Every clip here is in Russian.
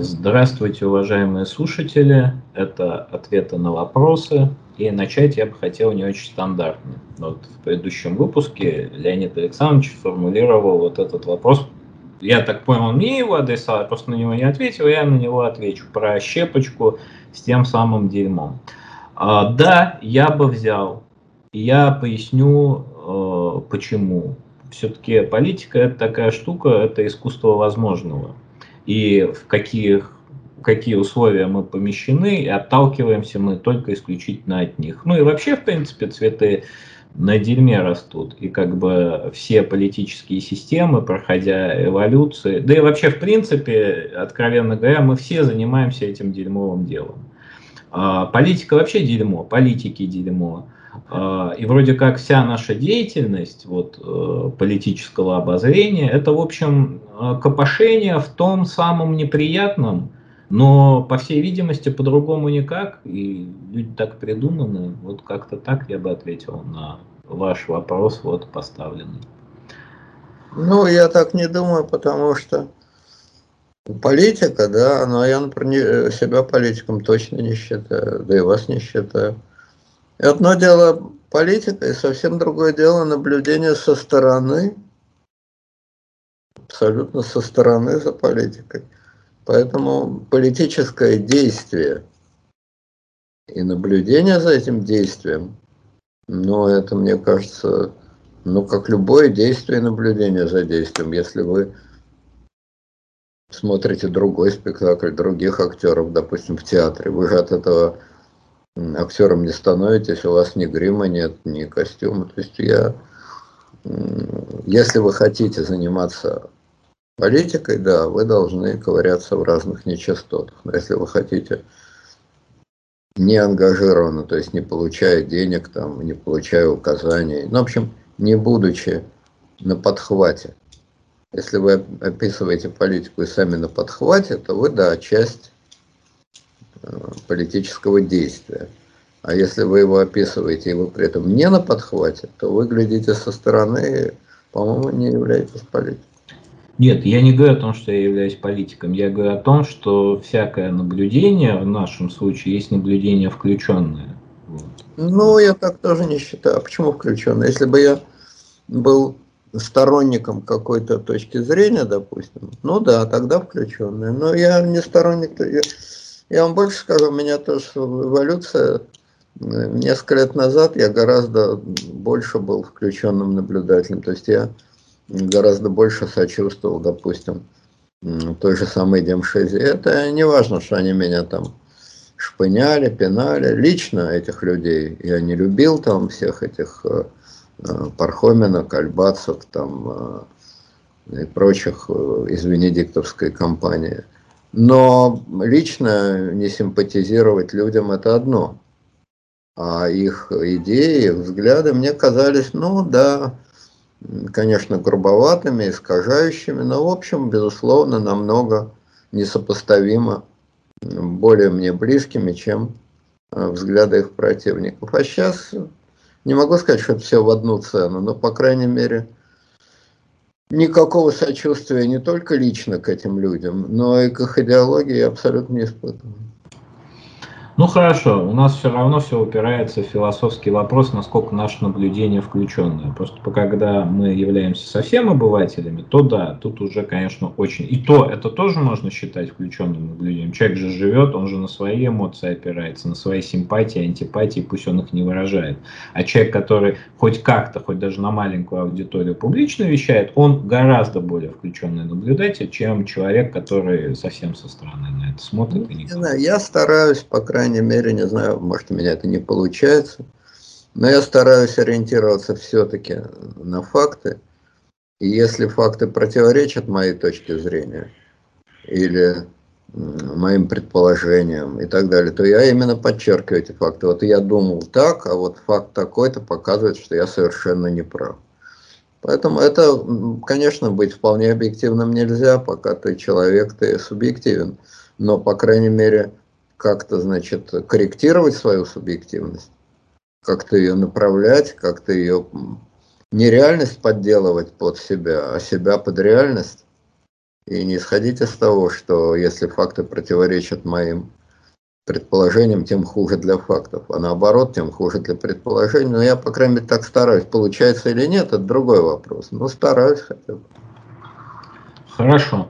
Здравствуйте, уважаемые слушатели. Это ответы на вопросы. И начать я бы хотел не очень стандартно. Вот в предыдущем выпуске Леонид Александрович формулировал вот этот вопрос. Я так понял, мне его адресовал, просто на него не ответил, я на него отвечу про щепочку с тем самым дерьмом. А, да, я бы взял. Я поясню, э, почему. Все-таки политика это такая штука, это искусство возможного. И в каких какие условия мы помещены, и отталкиваемся мы только исключительно от них. Ну и вообще, в принципе, цветы на дерьме растут. И как бы все политические системы, проходя эволюции, да и вообще, в принципе, откровенно говоря, мы все занимаемся этим дерьмовым делом. А, политика вообще дерьмо, политики дерьмо. А, и вроде как вся наша деятельность вот, э, политического обозрения, это, в общем, э, копошение в том самом неприятном, но, по всей видимости, по-другому никак, и люди так придуманы, вот как-то так я бы ответил на ваш вопрос, вот поставленный. Ну, я так не думаю, потому что политика, да, но я, например, себя политиком точно не считаю, да и вас не считаю. И одно дело политика, и совсем другое дело наблюдение со стороны, абсолютно со стороны за политикой. Поэтому политическое действие и наблюдение за этим действием, ну, это, мне кажется, ну, как любое действие и наблюдение за действием. Если вы смотрите другой спектакль, других актеров, допустим, в театре, вы же от этого актером не становитесь, у вас ни грима нет, ни костюма. То есть я, если вы хотите заниматься политикой, да, вы должны ковыряться в разных нечастотах. Но если вы хотите не ангажированно, то есть не получая денег, там, не получая указаний, ну, в общем, не будучи на подхвате. Если вы описываете политику и сами на подхвате, то вы, да, часть политического действия. А если вы его описываете, и вы при этом не на подхвате, то вы глядите со стороны, по-моему, не являетесь политиком. Нет, я не говорю о том, что я являюсь политиком. Я говорю о том, что всякое наблюдение в нашем случае есть наблюдение включенное. Вот. Ну, я так тоже не считаю. А почему включенное? Если бы я был сторонником какой-то точки зрения, допустим, ну да, тогда включенное. Но я не сторонник. Я, я вам больше скажу, у меня тоже эволюция. Несколько лет назад я гораздо больше был включенным наблюдателем. То есть я гораздо больше сочувствовал, допустим, той же самой Демшизе. Это не важно, что они меня там шпыняли, пинали. Лично этих людей я не любил, там всех этих э, э, Пархомина, Кальбацев там э, и прочих из Венедиктовской компании. Но лично не симпатизировать людям это одно. А их идеи, их взгляды мне казались, ну да, конечно, грубоватыми, искажающими, но, в общем, безусловно, намного несопоставимо более мне близкими, чем э, взгляды их противников. А сейчас не могу сказать, что все в одну цену, но, по крайней мере, никакого сочувствия не только лично к этим людям, но и к их идеологии я абсолютно не испытываю. Ну хорошо, у нас все равно все упирается в философский вопрос, насколько наше наблюдение включенное. Просто когда мы являемся совсем обывателями, то да, тут уже, конечно, очень... И то, это тоже можно считать включенным наблюдением. Человек же живет, он же на свои эмоции опирается, на свои симпатии, антипатии, пусть он их не выражает. А человек, который хоть как-то, хоть даже на маленькую аудиторию публично вещает, он гораздо более включенный наблюдатель, чем человек, который совсем со стороны на это смотрит. И не знаю, я стараюсь, по крайней крайней мере, не знаю, может у меня это не получается, но я стараюсь ориентироваться все-таки на факты. И если факты противоречат моей точке зрения или моим предположениям и так далее, то я именно подчеркиваю эти факты. Вот я думал так, а вот факт такой-то показывает, что я совершенно не прав. Поэтому это, конечно, быть вполне объективным нельзя, пока ты человек, ты субъективен. Но, по крайней мере, как-то, значит, корректировать свою субъективность, как-то ее направлять, как-то ее не реальность подделывать под себя, а себя под реальность. И не исходить из того, что если факты противоречат моим предположениям, тем хуже для фактов. А наоборот, тем хуже для предположений. Но я, по крайней мере, так стараюсь. Получается или нет, это другой вопрос. Но стараюсь хотя бы. Хорошо.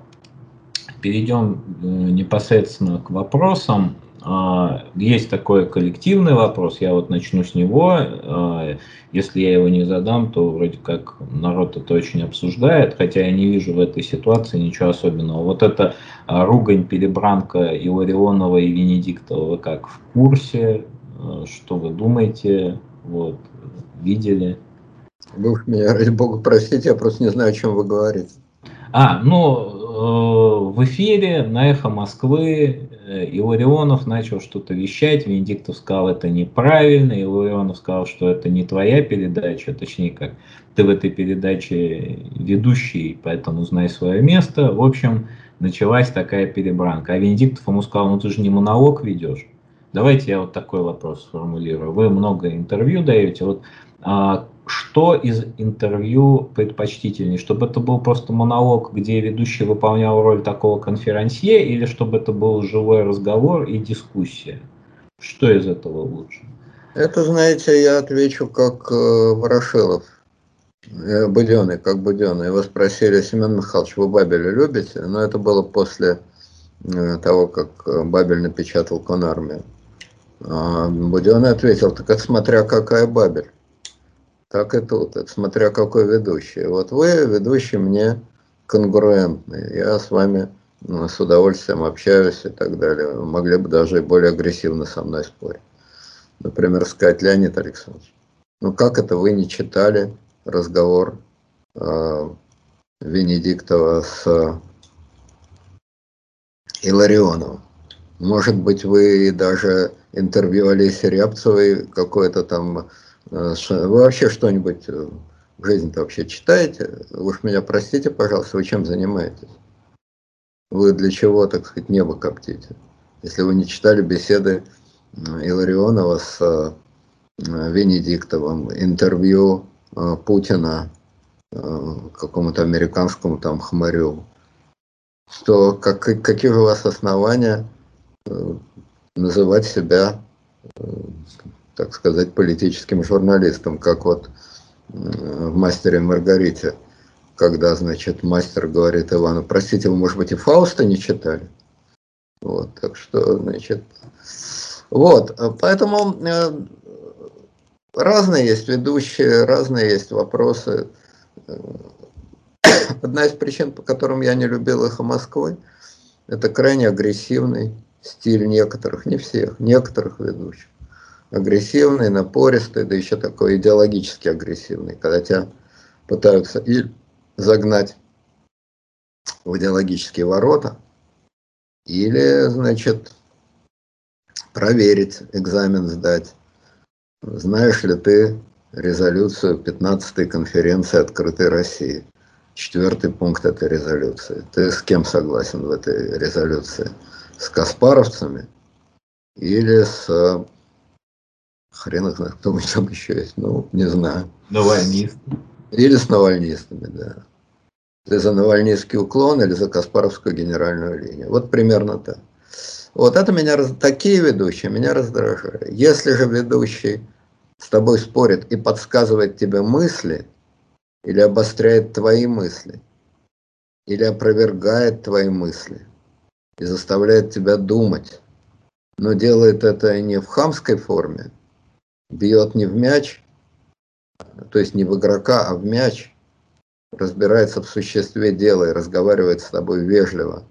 Перейдем э, непосредственно к вопросам. А, есть такой коллективный вопрос, я вот начну с него. А, если я его не задам, то вроде как народ это очень обсуждает, хотя я не вижу в этой ситуации ничего особенного. Вот это а, ругань, перебранка Иларионова и Венедиктова, вы как в курсе? Что вы думаете? Вот, видели? Вы меня, ради бога, простите, я просто не знаю, о чем вы говорите. А, ну, в эфире на «Эхо Москвы» э, Иларионов начал что-то вещать, Венедиктов сказал, это неправильно, Иларионов сказал, что это не твоя передача, точнее, как ты в этой передаче ведущий, поэтому знай свое место. В общем, началась такая перебранка. А Венедиктов ему сказал, ну ты же не монолог ведешь. Давайте я вот такой вопрос сформулирую. Вы много интервью даете. Вот а, что из интервью предпочтительнее? Чтобы это был просто монолог, где ведущий выполнял роль такого конферансье, или чтобы это был живой разговор и дискуссия? Что из этого лучше? Это, знаете, я отвечу как э, Ворошилов, э, Буденный, как Буденный. Его спросили, Семен Михайлович, вы Бабеля любите? Но это было после э, того, как э, Бабель напечатал Конармию. А Буденный ответил, так это смотря какая Бабель так и тут, это смотря какой ведущий. Вот вы, ведущий, мне конгруентный, я с вами ну, с удовольствием общаюсь и так далее. Вы могли бы даже и более агрессивно со мной спорить. Например, сказать, Леонид Александрович, ну как это вы не читали разговор э, Венедиктова с Иларионовым? Может быть, вы даже интервью Олеси Рябцевой какое-то там Э, вы вообще что-нибудь э, в жизни-то вообще читаете? Уж меня простите, пожалуйста, вы чем занимаетесь? Вы для чего, так сказать, небо коптите? Если вы не читали беседы Иларионова с э, Венедиктовым, интервью Путина какому-то американскому там хмарю, то как, какие же у вас основания называть себя так сказать, политическим журналистом, как вот в «Мастере Маргарите», когда, значит, мастер говорит Ивану, простите, вы, может быть, и Фауста не читали? Вот, так что, значит, вот, поэтому э, разные есть ведущие, разные есть вопросы. Одна из причин, по которым я не любил «Эхо Москвы», это крайне агрессивный стиль некоторых, не всех, некоторых ведущих агрессивный, напористый, да еще такой идеологически агрессивный, когда тебя пытаются и загнать в идеологические ворота, или, значит, проверить, экзамен сдать. Знаешь ли ты резолюцию 15-й конференции «Открытой России»? Четвертый пункт этой резолюции. Ты с кем согласен в этой резолюции? С Каспаровцами или с Хрен их знает, кто мы там еще есть. Ну, не знаю. Навальнисты. Или с навальнистами, да. Ты за навальнистский уклон или за Каспаровскую генеральную линию. Вот примерно так. Вот это меня, такие ведущие меня раздражают. Если же ведущий с тобой спорит и подсказывает тебе мысли, или обостряет твои мысли, или опровергает твои мысли, и заставляет тебя думать, но делает это не в хамской форме, бьет не в мяч, то есть не в игрока, а в мяч, разбирается в существе дела и разговаривает с тобой вежливо,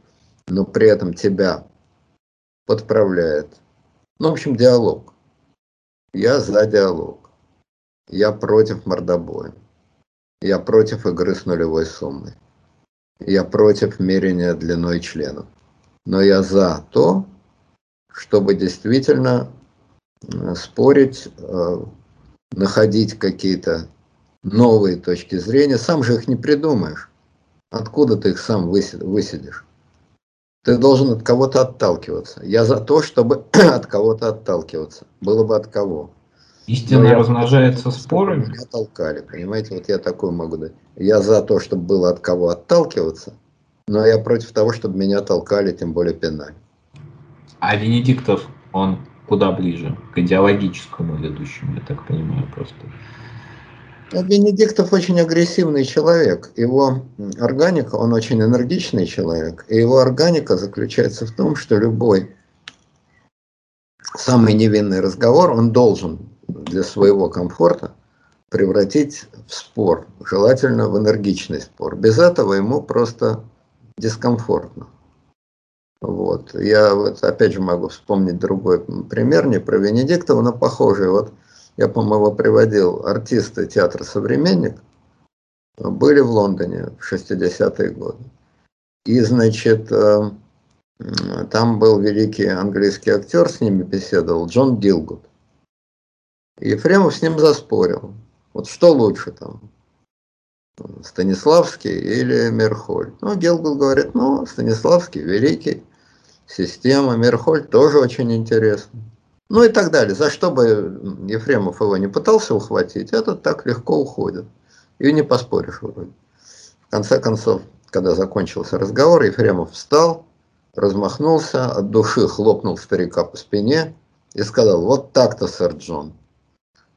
но при этом тебя подправляет. Ну, в общем, диалог. Я за диалог. Я против мордобоя. Я против игры с нулевой суммой. Я против мерения длиной членов. Но я за то, чтобы действительно спорить, э, находить какие-то новые точки зрения. Сам же их не придумаешь. Откуда ты их сам высидишь? Ты должен от кого-то отталкиваться. Я за то, чтобы от кого-то отталкиваться. Было бы от кого. Истина размножается спорами? Меня толкали, понимаете? Вот я такой могу дать. Я за то, чтобы было от кого отталкиваться, Но я против того, чтобы меня толкали, тем более пинали. А Венедиктов, он куда ближе? К идеологическому ведущему, я так понимаю, просто. Венедиктов очень агрессивный человек. Его органика, он очень энергичный человек. И его органика заключается в том, что любой самый невинный разговор он должен для своего комфорта превратить в спор, желательно в энергичный спор. Без этого ему просто дискомфортно. Вот. Я вот опять же могу вспомнить другой пример, не про Венедиктова, но похожий. Вот я, по-моему, приводил артисты театра «Современник», были в Лондоне в 60-е годы. И, значит, э, там был великий английский актер, с ними беседовал, Джон Дилгуд. И Ефремов с ним заспорил. Вот что лучше там, Станиславский или Мерхоль? Ну, Гилгуд говорит, ну, Станиславский великий, система, Мерхоль тоже очень интересный. Ну и так далее. За что бы Ефремов его не пытался ухватить, этот так легко уходит. И не поспоришь вроде. В конце концов, когда закончился разговор, Ефремов встал, размахнулся, от души хлопнул старика по спине и сказал, вот так-то, сэр Джон.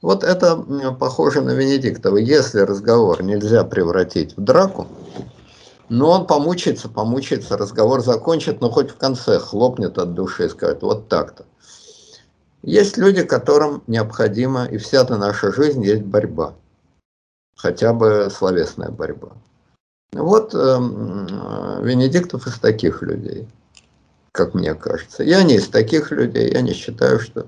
Вот это похоже на Венедиктова. Если разговор нельзя превратить в драку, но он помучается, помучается, разговор закончит, но хоть в конце хлопнет от души и скажет, вот так-то. Есть люди, которым необходимо, и вся эта наша жизнь есть борьба. Хотя бы словесная борьба. Вот э, Венедиктов из таких людей, как мне кажется. Я не из таких людей, я не считаю, что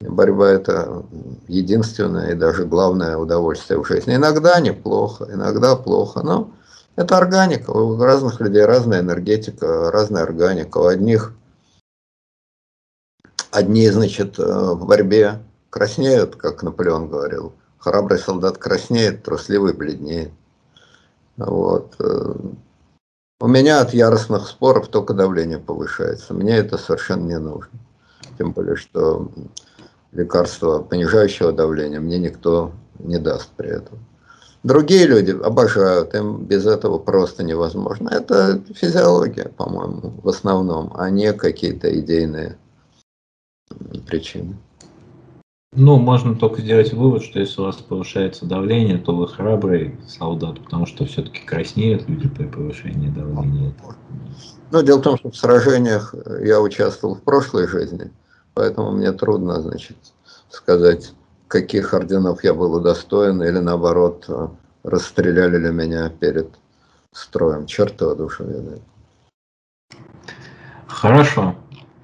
борьба это единственное и даже главное удовольствие в жизни. Иногда неплохо, иногда плохо, но это органика. У разных людей разная энергетика, разная органика. У одних Одни, значит, э, в борьбе краснеют, как Наполеон говорил. Храбрый солдат краснеет, трусливый бледнеет. Вот. Э, у меня от яростных споров только давление повышается. Мне это совершенно не нужно. Тем более, что лекарства понижающего давления мне никто не даст при этом. Другие люди обожают, им без этого просто невозможно. Это физиология, по-моему, в основном, а не какие-то идейные причины. Ну, можно только сделать вывод, что если у вас повышается давление, то вы храбрый солдат, потому что все-таки краснеют люди при повышении давления. Ну, дело в том, что в сражениях я участвовал в прошлой жизни, поэтому мне трудно, значит, сказать, каких орденов я был удостоен, или наоборот, расстреляли ли меня перед строем. Черт его душу ведает. Хорошо.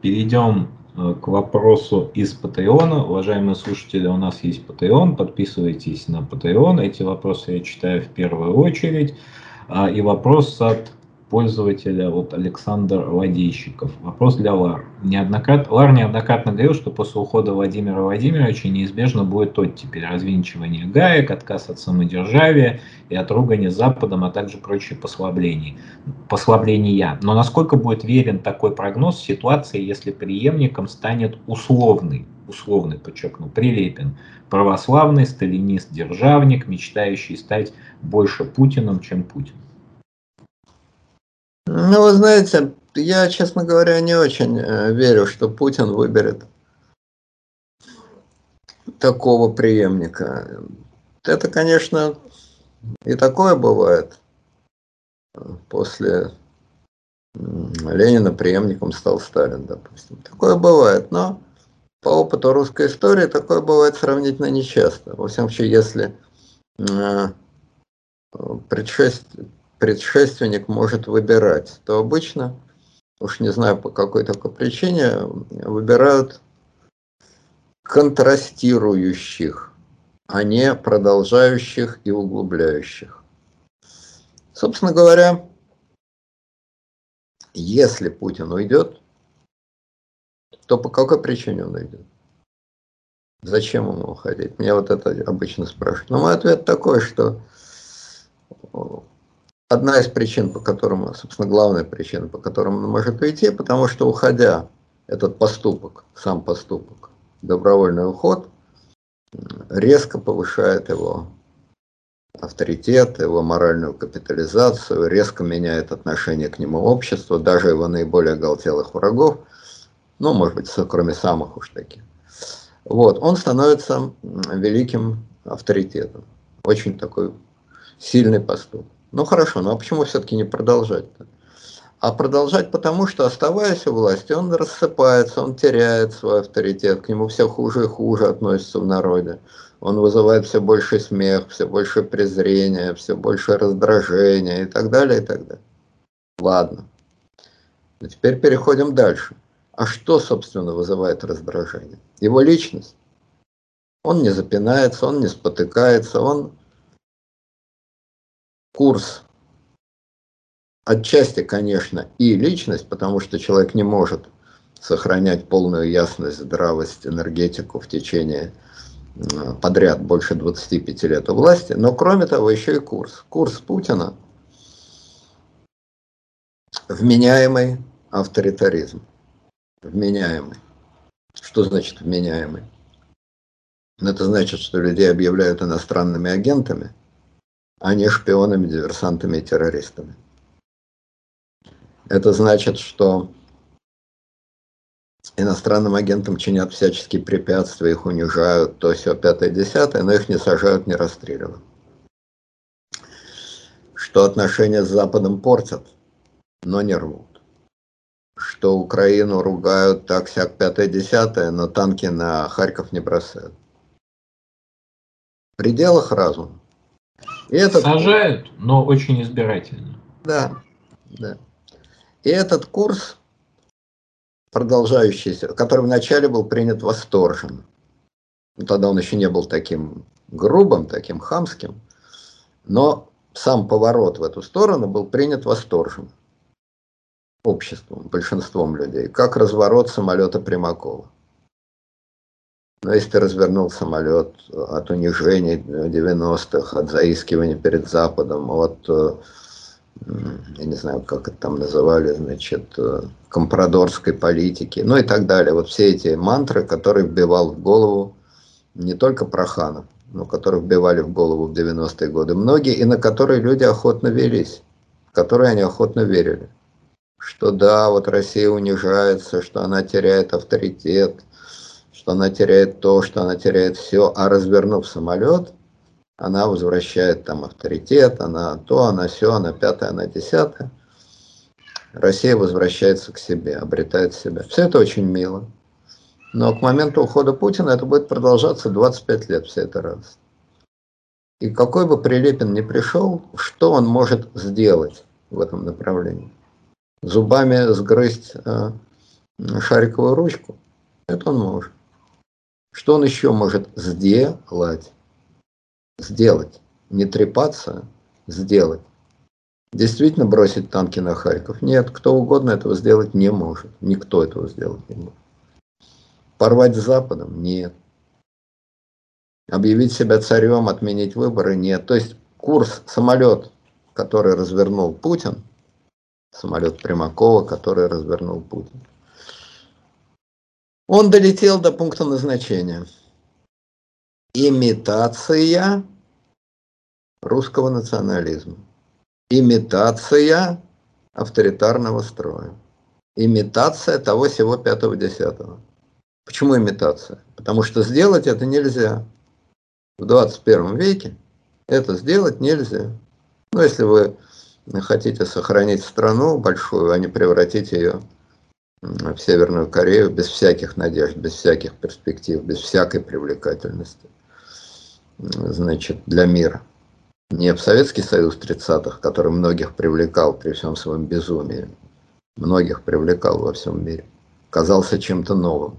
Перейдем Э, к вопросу из Патреона. Уважаемые слушатели, у нас есть Patreon, подписывайтесь на Patreon. Эти вопросы я читаю в первую очередь. А, и вопрос от пользователя вот Александр Ладейщиков. Вопрос для Лар. Неоднократно, Лар неоднократно говорил, что после ухода Владимира Владимировича неизбежно будет оттепель, развинчивание гаек, отказ от самодержавия и от ругани Западом, а также прочие послабления. послабления. Но насколько будет верен такой прогноз ситуации, если преемником станет условный, условный, подчеркну, Прилепин, православный сталинист-державник, мечтающий стать больше Путиным, чем Путин? Ну, вы знаете, я, честно говоря, не очень э, верю, что Путин выберет такого преемника. Это, конечно, и такое бывает. После Ленина преемником стал Сталин, допустим. Такое бывает, но по опыту русской истории такое бывает сравнительно нечасто. Во всяком случае, если э, предшествие предшественник может выбирать, то обычно, уж не знаю по какой такой причине, выбирают контрастирующих, а не продолжающих и углубляющих. Собственно говоря, если Путин уйдет, то по какой причине он уйдет? Зачем ему уходить? Меня вот это обычно спрашивают. Но мой ответ такой, что одна из причин, по которым, собственно, главная причина, по которым он может уйти, потому что уходя, этот поступок, сам поступок, добровольный уход, резко повышает его авторитет, его моральную капитализацию, резко меняет отношение к нему общество, даже его наиболее оголтелых врагов, ну, может быть, кроме самых уж таких. Вот, он становится великим авторитетом. Очень такой сильный поступок. Ну хорошо, ну а почему все-таки не продолжать-то? А продолжать потому, что оставаясь у власти, он рассыпается, он теряет свой авторитет, к нему все хуже и хуже относятся в народе. Он вызывает все больше смех, все больше презрения, все больше раздражения и так далее, и так далее. Ладно. Но теперь переходим дальше. А что, собственно, вызывает раздражение? Его личность. Он не запинается, он не спотыкается, он курс Отчасти, конечно, и личность, потому что человек не может сохранять полную ясность, здравость, энергетику в течение подряд больше 25 лет у власти, но кроме того еще и курс. Курс Путина – вменяемый авторитаризм. Вменяемый. Что значит вменяемый? Это значит, что людей объявляют иностранными агентами, а не шпионами, диверсантами и террористами. Это значит, что иностранным агентам чинят всяческие препятствия, их унижают, то все пятое, десятое, но их не сажают, не расстреливают. Что отношения с Западом портят, но не рвут. Что Украину ругают так всяк пятое, десятое, но танки на Харьков не бросают. В пределах разума. И этот... Сажают, но очень избирательно. Да, да. И этот курс, продолжающийся, который вначале был принят восторженно, ну, тогда он еще не был таким грубым, таким хамским, но сам поворот в эту сторону был принят восторженно обществом, большинством людей, как разворот самолета Примакова. Но если ты развернул самолет от унижений 90-х, от заискивания перед Западом, от э, я не знаю, как это там называли, значит, э, компрадорской политики, ну и так далее. Вот все эти мантры, которые вбивал в голову не только Проханов, но которые вбивали в голову в 90-е годы многие, и на которые люди охотно велись, в которые они охотно верили. Что да, вот Россия унижается, что она теряет авторитет, что она теряет то, что она теряет все, а развернув самолет – она возвращает там авторитет, она то, она все, она пятое, она десятое. Россия возвращается к себе, обретает себя. Все это очень мило. Но к моменту ухода Путина это будет продолжаться 25 лет, вся эта радость. И какой бы Прилепин ни пришел, что он может сделать в этом направлении? Зубами сгрызть э, шариковую ручку? Это он может. Что он еще может сделать? сделать. Не трепаться, сделать. Действительно бросить танки на Харьков? Нет, кто угодно этого сделать не может. Никто этого сделать не может. Порвать с Западом? Нет. Объявить себя царем, отменить выборы? Нет. То есть курс самолет, который развернул Путин, самолет Примакова, который развернул Путин, он долетел до пункта назначения имитация русского национализма, имитация авторитарного строя, имитация того всего пятого-десятого. Почему имитация? Потому что сделать это нельзя. В 21 веке это сделать нельзя. Ну, если вы хотите сохранить страну большую, а не превратить ее в Северную Корею без всяких надежд, без всяких перспектив, без всякой привлекательности значит, для мира. Не в Советский Союз 30-х, который многих привлекал при всем своем безумии, многих привлекал во всем мире, казался чем-то новым.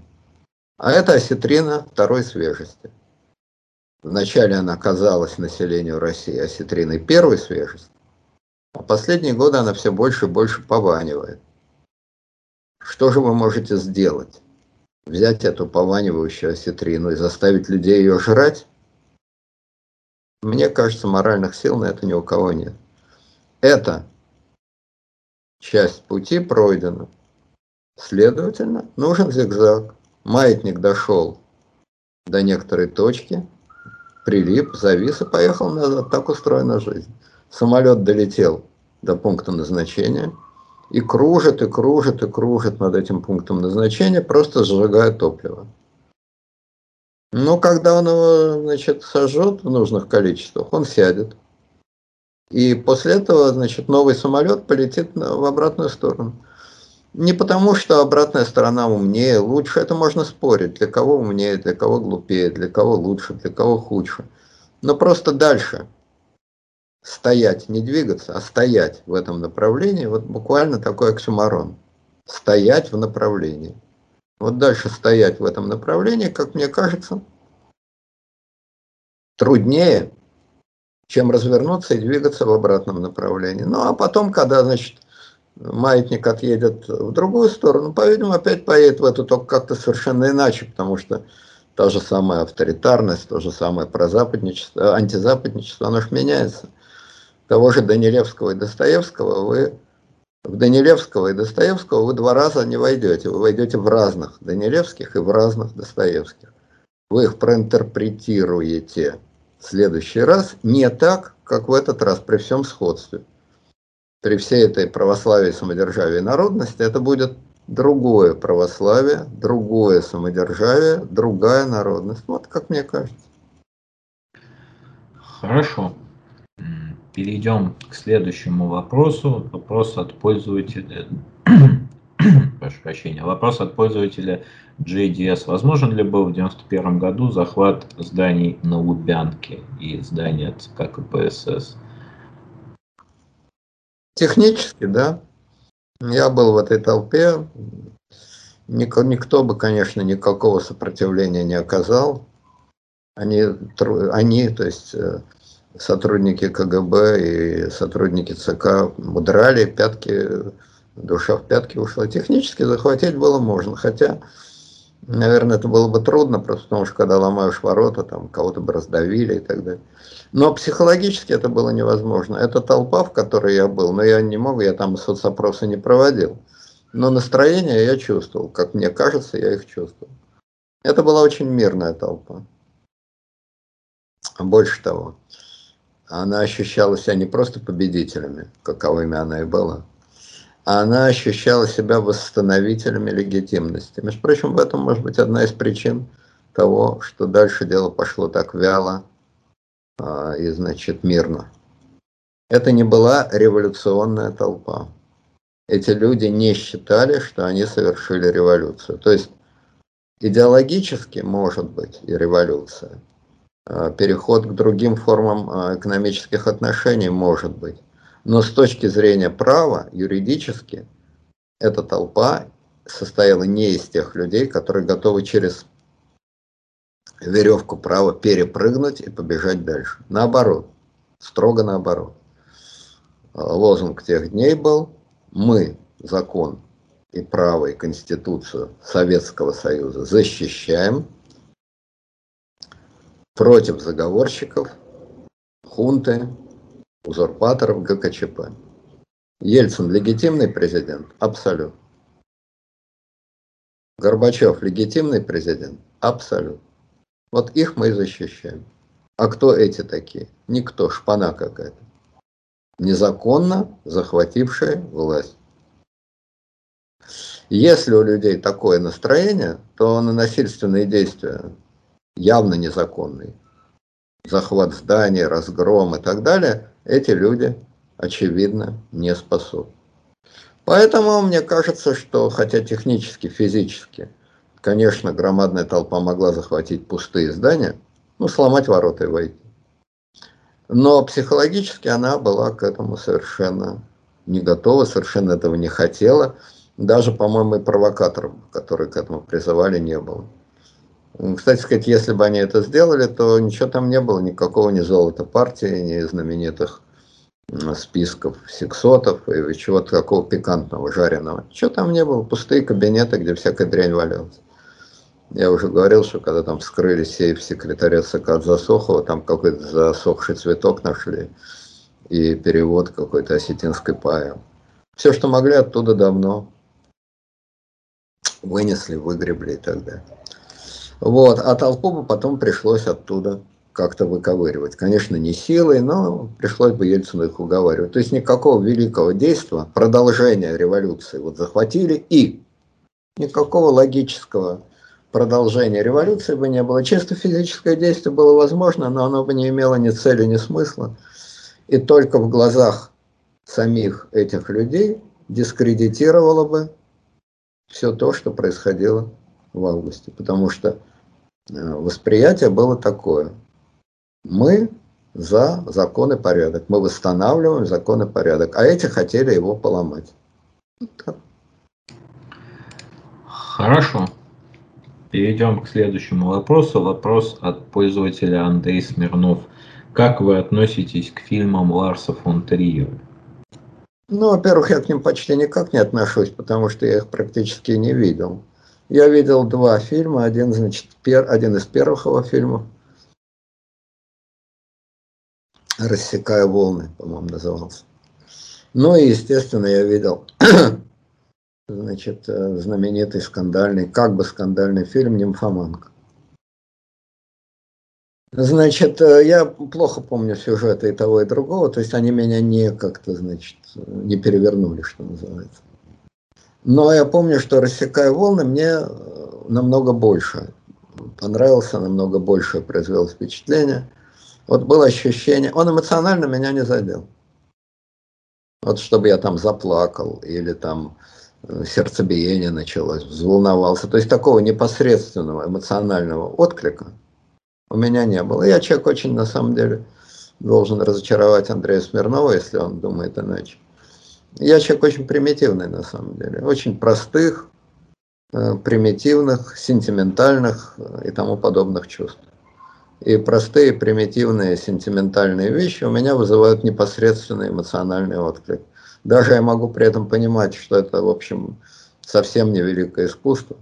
А это осетрина второй свежести. Вначале она казалась населению России осетриной первой свежести, а последние годы она все больше и больше пованивает. Что же вы можете сделать? Взять эту пованивающую осетрину и заставить людей ее жрать? Мне кажется, моральных сил на это ни у кого нет. Это часть пути пройдена. Следовательно, нужен зигзаг. Маятник дошел до некоторой точки, прилип, завис и поехал назад. Так устроена жизнь. Самолет долетел до пункта назначения и кружит, и кружит, и кружит над этим пунктом назначения, просто сжигая топливо. Но когда он его, значит, сожжет в нужных количествах, он сядет. И после этого, значит, новый самолет полетит в обратную сторону. Не потому, что обратная сторона умнее, лучше, это можно спорить, для кого умнее, для кого глупее, для кого лучше, для кого худше. Но просто дальше стоять, не двигаться, а стоять в этом направлении, вот буквально такой оксюмарон. Стоять в направлении. Вот дальше стоять в этом направлении, как мне кажется, труднее, чем развернуться и двигаться в обратном направлении. Ну а потом, когда, значит, маятник отъедет в другую сторону, по-видимому, опять поедет в эту, только как-то совершенно иначе, потому что та же самая авторитарность, то же самое прозападничество, антизападничество, оно же меняется. Того же Данилевского и Достоевского вы в Данилевского и Достоевского вы два раза не войдете. Вы войдете в разных Данилевских и в разных Достоевских. Вы их проинтерпретируете в следующий раз не так, как в этот раз, при всем сходстве при всей этой православии, самодержавии и народности, это будет другое православие, другое самодержавие, другая народность. Вот как мне кажется. Хорошо. Перейдем к следующему вопросу. Вопрос от пользователя. Прошу прощения. Вопрос от пользователя JDS. Возможен ли был в 1991 году захват зданий на Лубянке и здания ЦК КПСС? Технически, да. Я был в этой толпе. Никто, никто бы, конечно, никакого сопротивления не оказал. Они, они, то есть э, сотрудники КГБ и сотрудники ЦК удрали, пятки, душа в пятки ушла. Технически захватить было можно, хотя Наверное, это было бы трудно, просто потому что когда ломаешь ворота, там кого-то бы раздавили и так далее. Но психологически это было невозможно. Это толпа, в которой я был, но я не мог, я там соцопросы не проводил. Но настроение я чувствовал, как мне кажется, я их чувствовал. Это была очень мирная толпа. Больше того, она ощущала себя не просто победителями, каковыми она и была, она ощущала себя восстановителями легитимности. Между прочим, в этом может быть одна из причин того, что дальше дело пошло так вяло а, и, значит, мирно. Это не была революционная толпа. Эти люди не считали, что они совершили революцию. То есть идеологически может быть и революция. А, переход к другим формам а, экономических отношений может быть. Но с точки зрения права, юридически, эта толпа состояла не из тех людей, которые готовы через веревку права перепрыгнуть и побежать дальше. Наоборот, строго наоборот. Лозунг тех дней был «Мы закон и право и конституцию Советского Союза защищаем против заговорщиков, хунты, узурпаторов ГКЧП. Ельцин легитимный президент? Абсолютно. Горбачев легитимный президент? Абсолютно. Вот их мы и защищаем. А кто эти такие? Никто, шпана какая-то. Незаконно захватившая власть. Если у людей такое настроение, то на насильственные действия явно незаконные, захват зданий, разгром и так далее, эти люди, очевидно, не способны. Поэтому мне кажется, что хотя технически, физически, конечно, громадная толпа могла захватить пустые здания, ну, сломать ворота и войти. Но психологически она была к этому совершенно не готова, совершенно этого не хотела. Даже, по-моему, и провокаторов, которые к этому призывали, не было. Кстати сказать, если бы они это сделали, то ничего там не было, никакого ни золота партии, ни знаменитых списков сексотов и чего-то такого пикантного, жареного. Ничего там не было, пустые кабинеты, где всякая дрянь валялась. Я уже говорил, что когда там вскрыли сейф секретаря ЦК от Засохова, там какой-то засохший цветок нашли и перевод какой-то осетинской поэмы. Все, что могли, оттуда давно вынесли, выгребли и так далее. Вот, а толпу бы потом пришлось оттуда как-то выковыривать. Конечно, не силой, но пришлось бы Ельцину их уговаривать. То есть никакого великого действия, продолжения революции вот захватили и никакого логического продолжения революции бы не было. Чисто физическое действие было возможно, но оно бы не имело ни цели, ни смысла. И только в глазах самих этих людей дискредитировало бы все то, что происходило в августе. Потому что восприятие было такое. Мы за закон и порядок. Мы восстанавливаем закон и порядок. А эти хотели его поломать. Вот Хорошо. Перейдем к следующему вопросу. Вопрос от пользователя Андрей Смирнов. Как вы относитесь к фильмам Ларса фон Триера? Ну, во-первых, я к ним почти никак не отношусь, потому что я их практически не видел. Я видел два фильма. Один, значит, пер, один из первых его фильмов. «Рассекая волны», по-моему, назывался. Ну и, естественно, я видел значит, э, знаменитый скандальный, как бы скандальный фильм «Нимфоманка». Значит, э, я плохо помню сюжеты и того, и другого, то есть они меня не как-то, значит, не перевернули, что называется. Но я помню, что «Рассекая волны» мне э, намного больше понравился, намного больше произвел впечатление. Вот было ощущение, он эмоционально меня не задел. Вот чтобы я там заплакал или там сердцебиение началось, взволновался. То есть такого непосредственного эмоционального отклика у меня не было. Я человек очень, на самом деле, должен разочаровать Андрея Смирнова, если он думает иначе. Я человек очень примитивный, на самом деле. Очень простых, э, примитивных, сентиментальных и тому подобных чувств. И простые, примитивные, сентиментальные вещи у меня вызывают непосредственный эмоциональный отклик. Даже я могу при этом понимать, что это, в общем, совсем не великое искусство.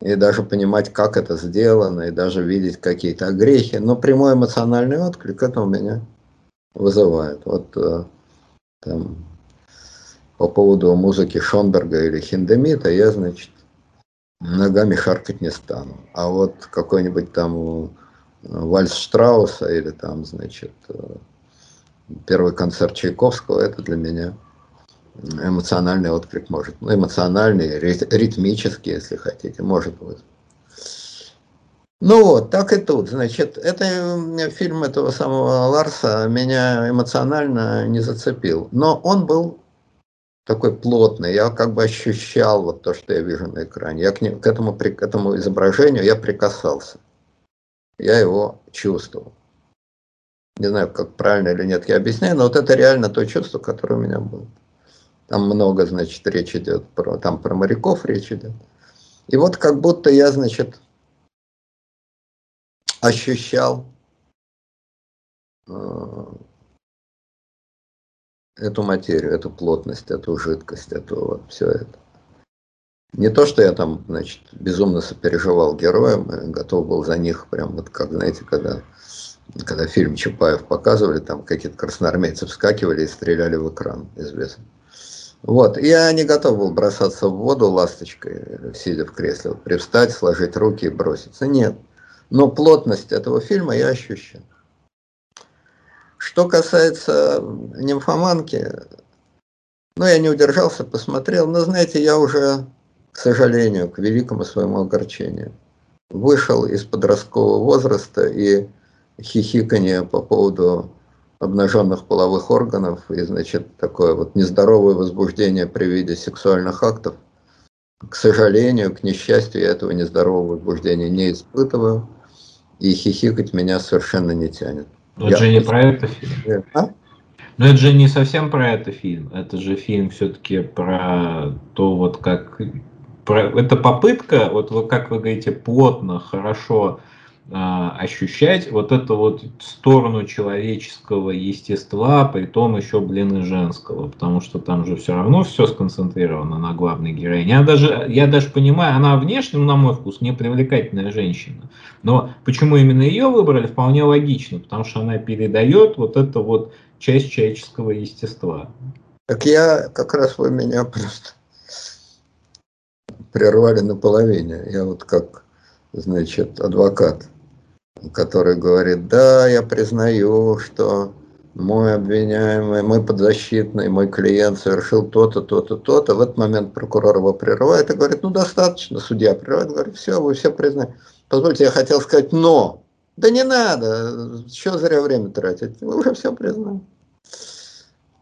И даже понимать, как это сделано, и даже видеть какие-то грехи. Но прямой эмоциональный отклик это у меня вызывает. Вот э, там, по поводу музыки Шонберга или Хиндемита я, значит, ногами харкать не стану. А вот какой-нибудь там вальс Штрауса или там, значит, э, первый концерт Чайковского, это для меня эмоциональный отклик может. Ну, эмоциональный, ритмический, если хотите, может быть. Ну вот, так и тут. Значит, это фильм этого самого Ларса меня эмоционально не зацепил. Но он был такой плотный, я как бы ощущал вот то, что я вижу на экране. Я к, ним, к, этому, к этому изображению я прикасался. Я его чувствовал не знаю, как правильно или нет я объясняю, но вот это реально то чувство, которое у меня было. Там много, значит, речь идет про, там про моряков речь идет. И вот как будто я, значит, ощущал э, эту материю, эту плотность, эту жидкость, эту вот все это. Не то, что я там, значит, безумно сопереживал героям, готов был за них, прям вот как, знаете, когда когда фильм Чапаев показывали, там какие-то красноармейцы вскакивали и стреляли в экран, известно. Вот, я не готов был бросаться в воду ласточкой, сидя в кресле, привстать, сложить руки и броситься. Нет. Но плотность этого фильма я ощущаю. Что касается нимфоманки, ну, я не удержался, посмотрел, но, знаете, я уже, к сожалению, к великому своему огорчению, вышел из подросткового возраста и хихиканье по поводу обнаженных половых органов и, значит, такое вот нездоровое возбуждение при виде сексуальных актов. К сожалению, к несчастью, я этого нездорового возбуждения не испытываю, и хихикать меня совершенно не тянет. Но это же не про это фильм. А? Но это же не совсем про это фильм. Это же фильм все-таки про то, вот как... Про... Это попытка, вот, как вы говорите, плотно, хорошо ощущать вот эту вот сторону человеческого естества, при том еще, блин, и женского, потому что там же все равно все сконцентрировано на главной героине. Я даже, я даже понимаю, она внешне, на мой вкус, не привлекательная женщина, но почему именно ее выбрали, вполне логично, потому что она передает вот это вот часть человеческого естества. Так я, как раз вы меня просто прервали наполовине. Я вот как, значит, адвокат который говорит, да, я признаю, что мой обвиняемый, мой подзащитный, мой клиент совершил то-то, то-то, то-то. В этот момент прокурор его прерывает и говорит, ну достаточно, судья прерывает, говорит, все, вы все признаете. Позвольте, я хотел сказать но. Да не надо, еще зря время тратить, вы уже все признали.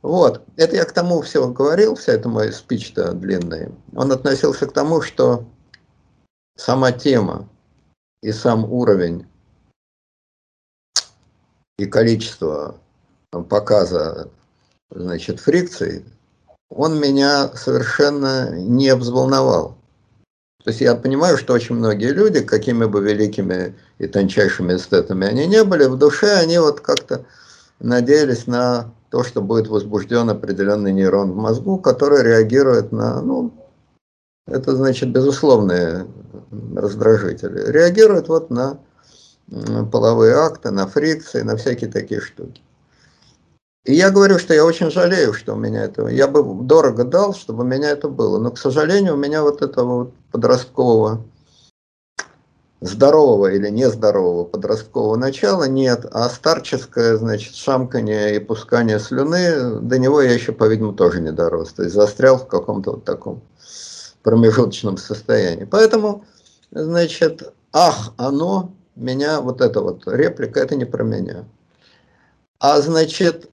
Вот, это я к тому все говорил, вся эта моя спич-то длинная. Он относился к тому, что сама тема и сам уровень и количество показа значит, фрикции, он меня совершенно не взволновал. То есть я понимаю, что очень многие люди, какими бы великими и тончайшими эстетами они не были, в душе они вот как-то надеялись на то, что будет возбужден определенный нейрон в мозгу, который реагирует на, ну, это значит безусловные раздражители, реагирует вот на половые акты, на фрикции, на всякие такие штуки. И я говорю, что я очень жалею, что у меня этого. Я бы дорого дал, чтобы у меня это было. Но, к сожалению, у меня вот этого вот подросткового, здорового или нездорового подросткового начала нет. А старческое, значит, шамкание и пускание слюны, до него я еще, по-видимому, тоже не дорос. То есть застрял в каком-то вот таком промежуточном состоянии. Поэтому, значит, ах, оно, меня, вот эта вот реплика, это не про меня. А значит,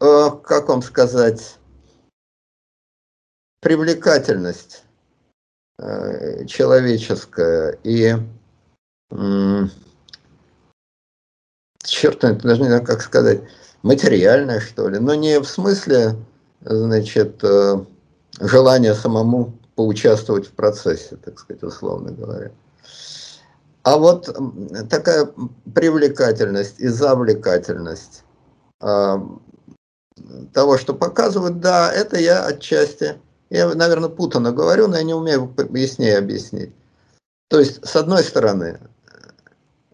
Э, как вам сказать, привлекательность э, человеческая и черт, даже не знаю, как сказать, материальная, что ли, но не в смысле, значит, э, желания самому поучаствовать в процессе, так сказать, условно говоря. А вот такая привлекательность и завлекательность того, что показывают, да, это я отчасти, я, наверное, путано говорю, но я не умею яснее объяснить. То есть, с одной стороны,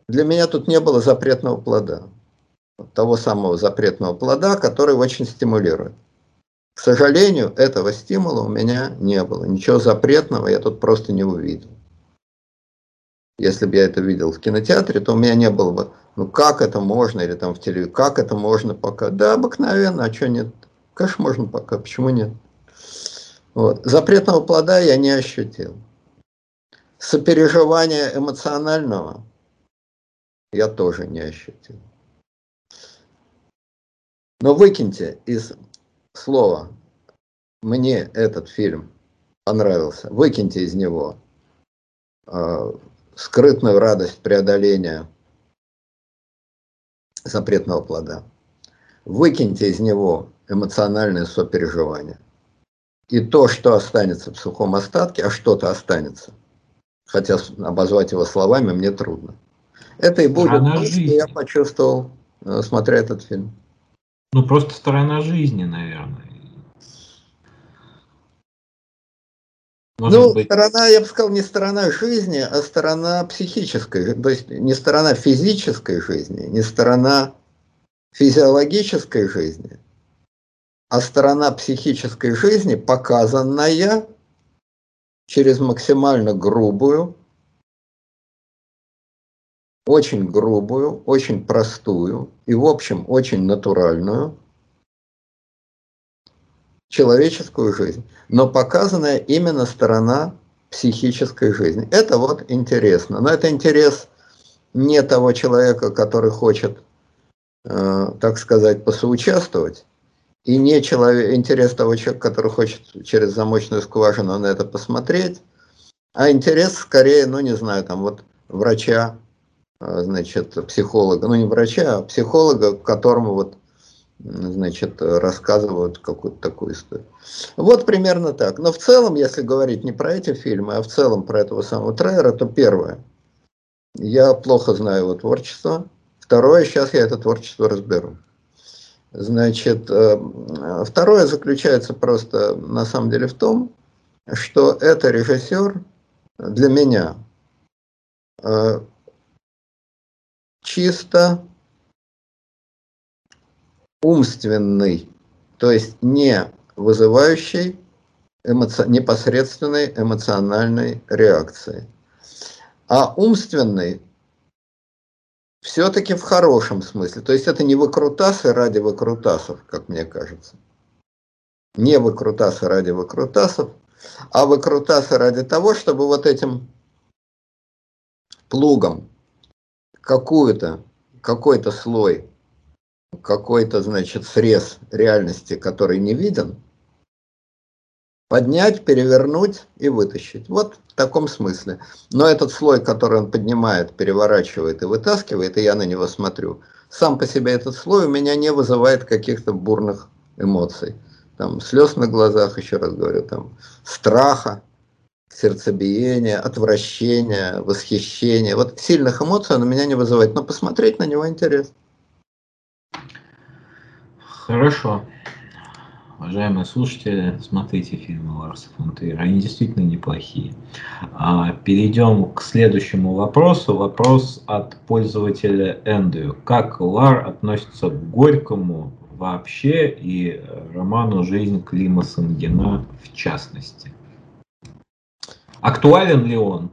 для меня тут не было запретного плода, того самого запретного плода, который очень стимулирует. К сожалению, этого стимула у меня не было. Ничего запретного я тут просто не увидел. Если бы я это видел в кинотеатре, то у меня не было бы ну как это можно, или там в телевизоре, как это можно пока? Да, обыкновенно, а что нет? Конечно, можно пока, почему нет? Вот. Запретного плода я не ощутил. Сопереживания эмоционального я тоже не ощутил. Но выкиньте из слова «мне этот фильм понравился», выкиньте из него э, скрытную радость преодоления запретного плода. Выкиньте из него эмоциональное сопереживание. И то, что останется в сухом остатке, а что-то останется, хотя обозвать его словами мне трудно. Это и будет то, что я почувствовал, э, смотря этот фильм. Ну, просто сторона жизни, наверное. Может ну, быть... сторона, я бы сказал, не сторона жизни, а сторона психической, то есть не сторона физической жизни, не сторона физиологической жизни, а сторона психической жизни, показанная через максимально грубую, очень грубую, очень простую и, в общем, очень натуральную человеческую жизнь, но показанная именно сторона психической жизни. Это вот интересно. Но это интерес не того человека, который хочет, э, так сказать, посоучаствовать, и не человек, интерес того человека, который хочет через замочную скважину на это посмотреть, а интерес скорее, ну не знаю, там вот врача, значит, психолога, ну не врача, а психолога, которому вот значит, рассказывают какую-то такую историю. Вот примерно так. Но в целом, если говорить не про эти фильмы, а в целом про этого самого Трейера, то первое, я плохо знаю его творчество. Второе, сейчас я это творчество разберу. Значит, э, второе заключается просто на самом деле в том, что это режиссер для меня э, чисто умственный, то есть не вызывающий эмоци... непосредственной эмоциональной реакции. а умственный все-таки в хорошем смысле. То есть это не выкрутасы ради выкрутасов, как мне кажется. Не выкрутасы ради выкрутасов, а выкрутасы ради того, чтобы вот этим плугом какую-то, какой-то слой, какой-то, значит, срез реальности, который не виден, поднять, перевернуть и вытащить. Вот в таком смысле. Но этот слой, который он поднимает, переворачивает и вытаскивает, и я на него смотрю, сам по себе этот слой у меня не вызывает каких-то бурных эмоций. Там слез на глазах, еще раз говорю, там страха, сердцебиения, отвращения, восхищения. Вот сильных эмоций он у меня не вызывает, но посмотреть на него интересно. Хорошо. Уважаемые слушатели, смотрите фильмы Ларса фон Триера, они действительно неплохие. А, перейдем к следующему вопросу. Вопрос от пользователя Эндрю. Как Лар относится к Горькому вообще и роману «Жизнь Клима Сангина» в частности? Актуален ли он?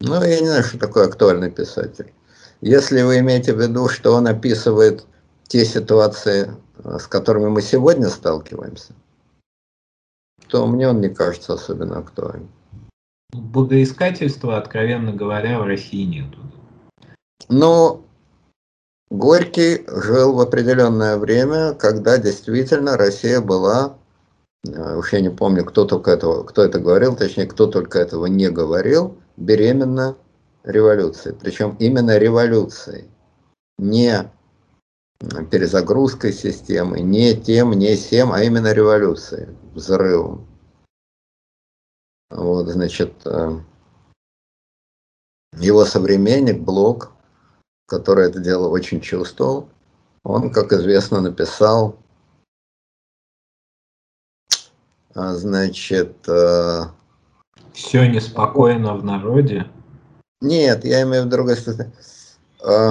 Ну, я не знаю, что такое актуальный писатель. Если вы имеете в виду, что он описывает те ситуации, с которыми мы сегодня сталкиваемся, то мне он не кажется особенно актуальным. Богоискательства, откровенно говоря, в России нету. Ну, Горький жил в определенное время, когда действительно Россия была Э, уж я не помню, кто только этого, кто это говорил, точнее, кто только этого не говорил, беременна революцией. Причем именно революцией, не перезагрузкой системы, не тем, не всем, а именно революцией, взрывом. Вот, значит, э, его современник Блок, который это дело очень чувствовал, он, как известно, написал значит... Э, Все неспокойно в народе? Нет, я имею в виду другое. Э,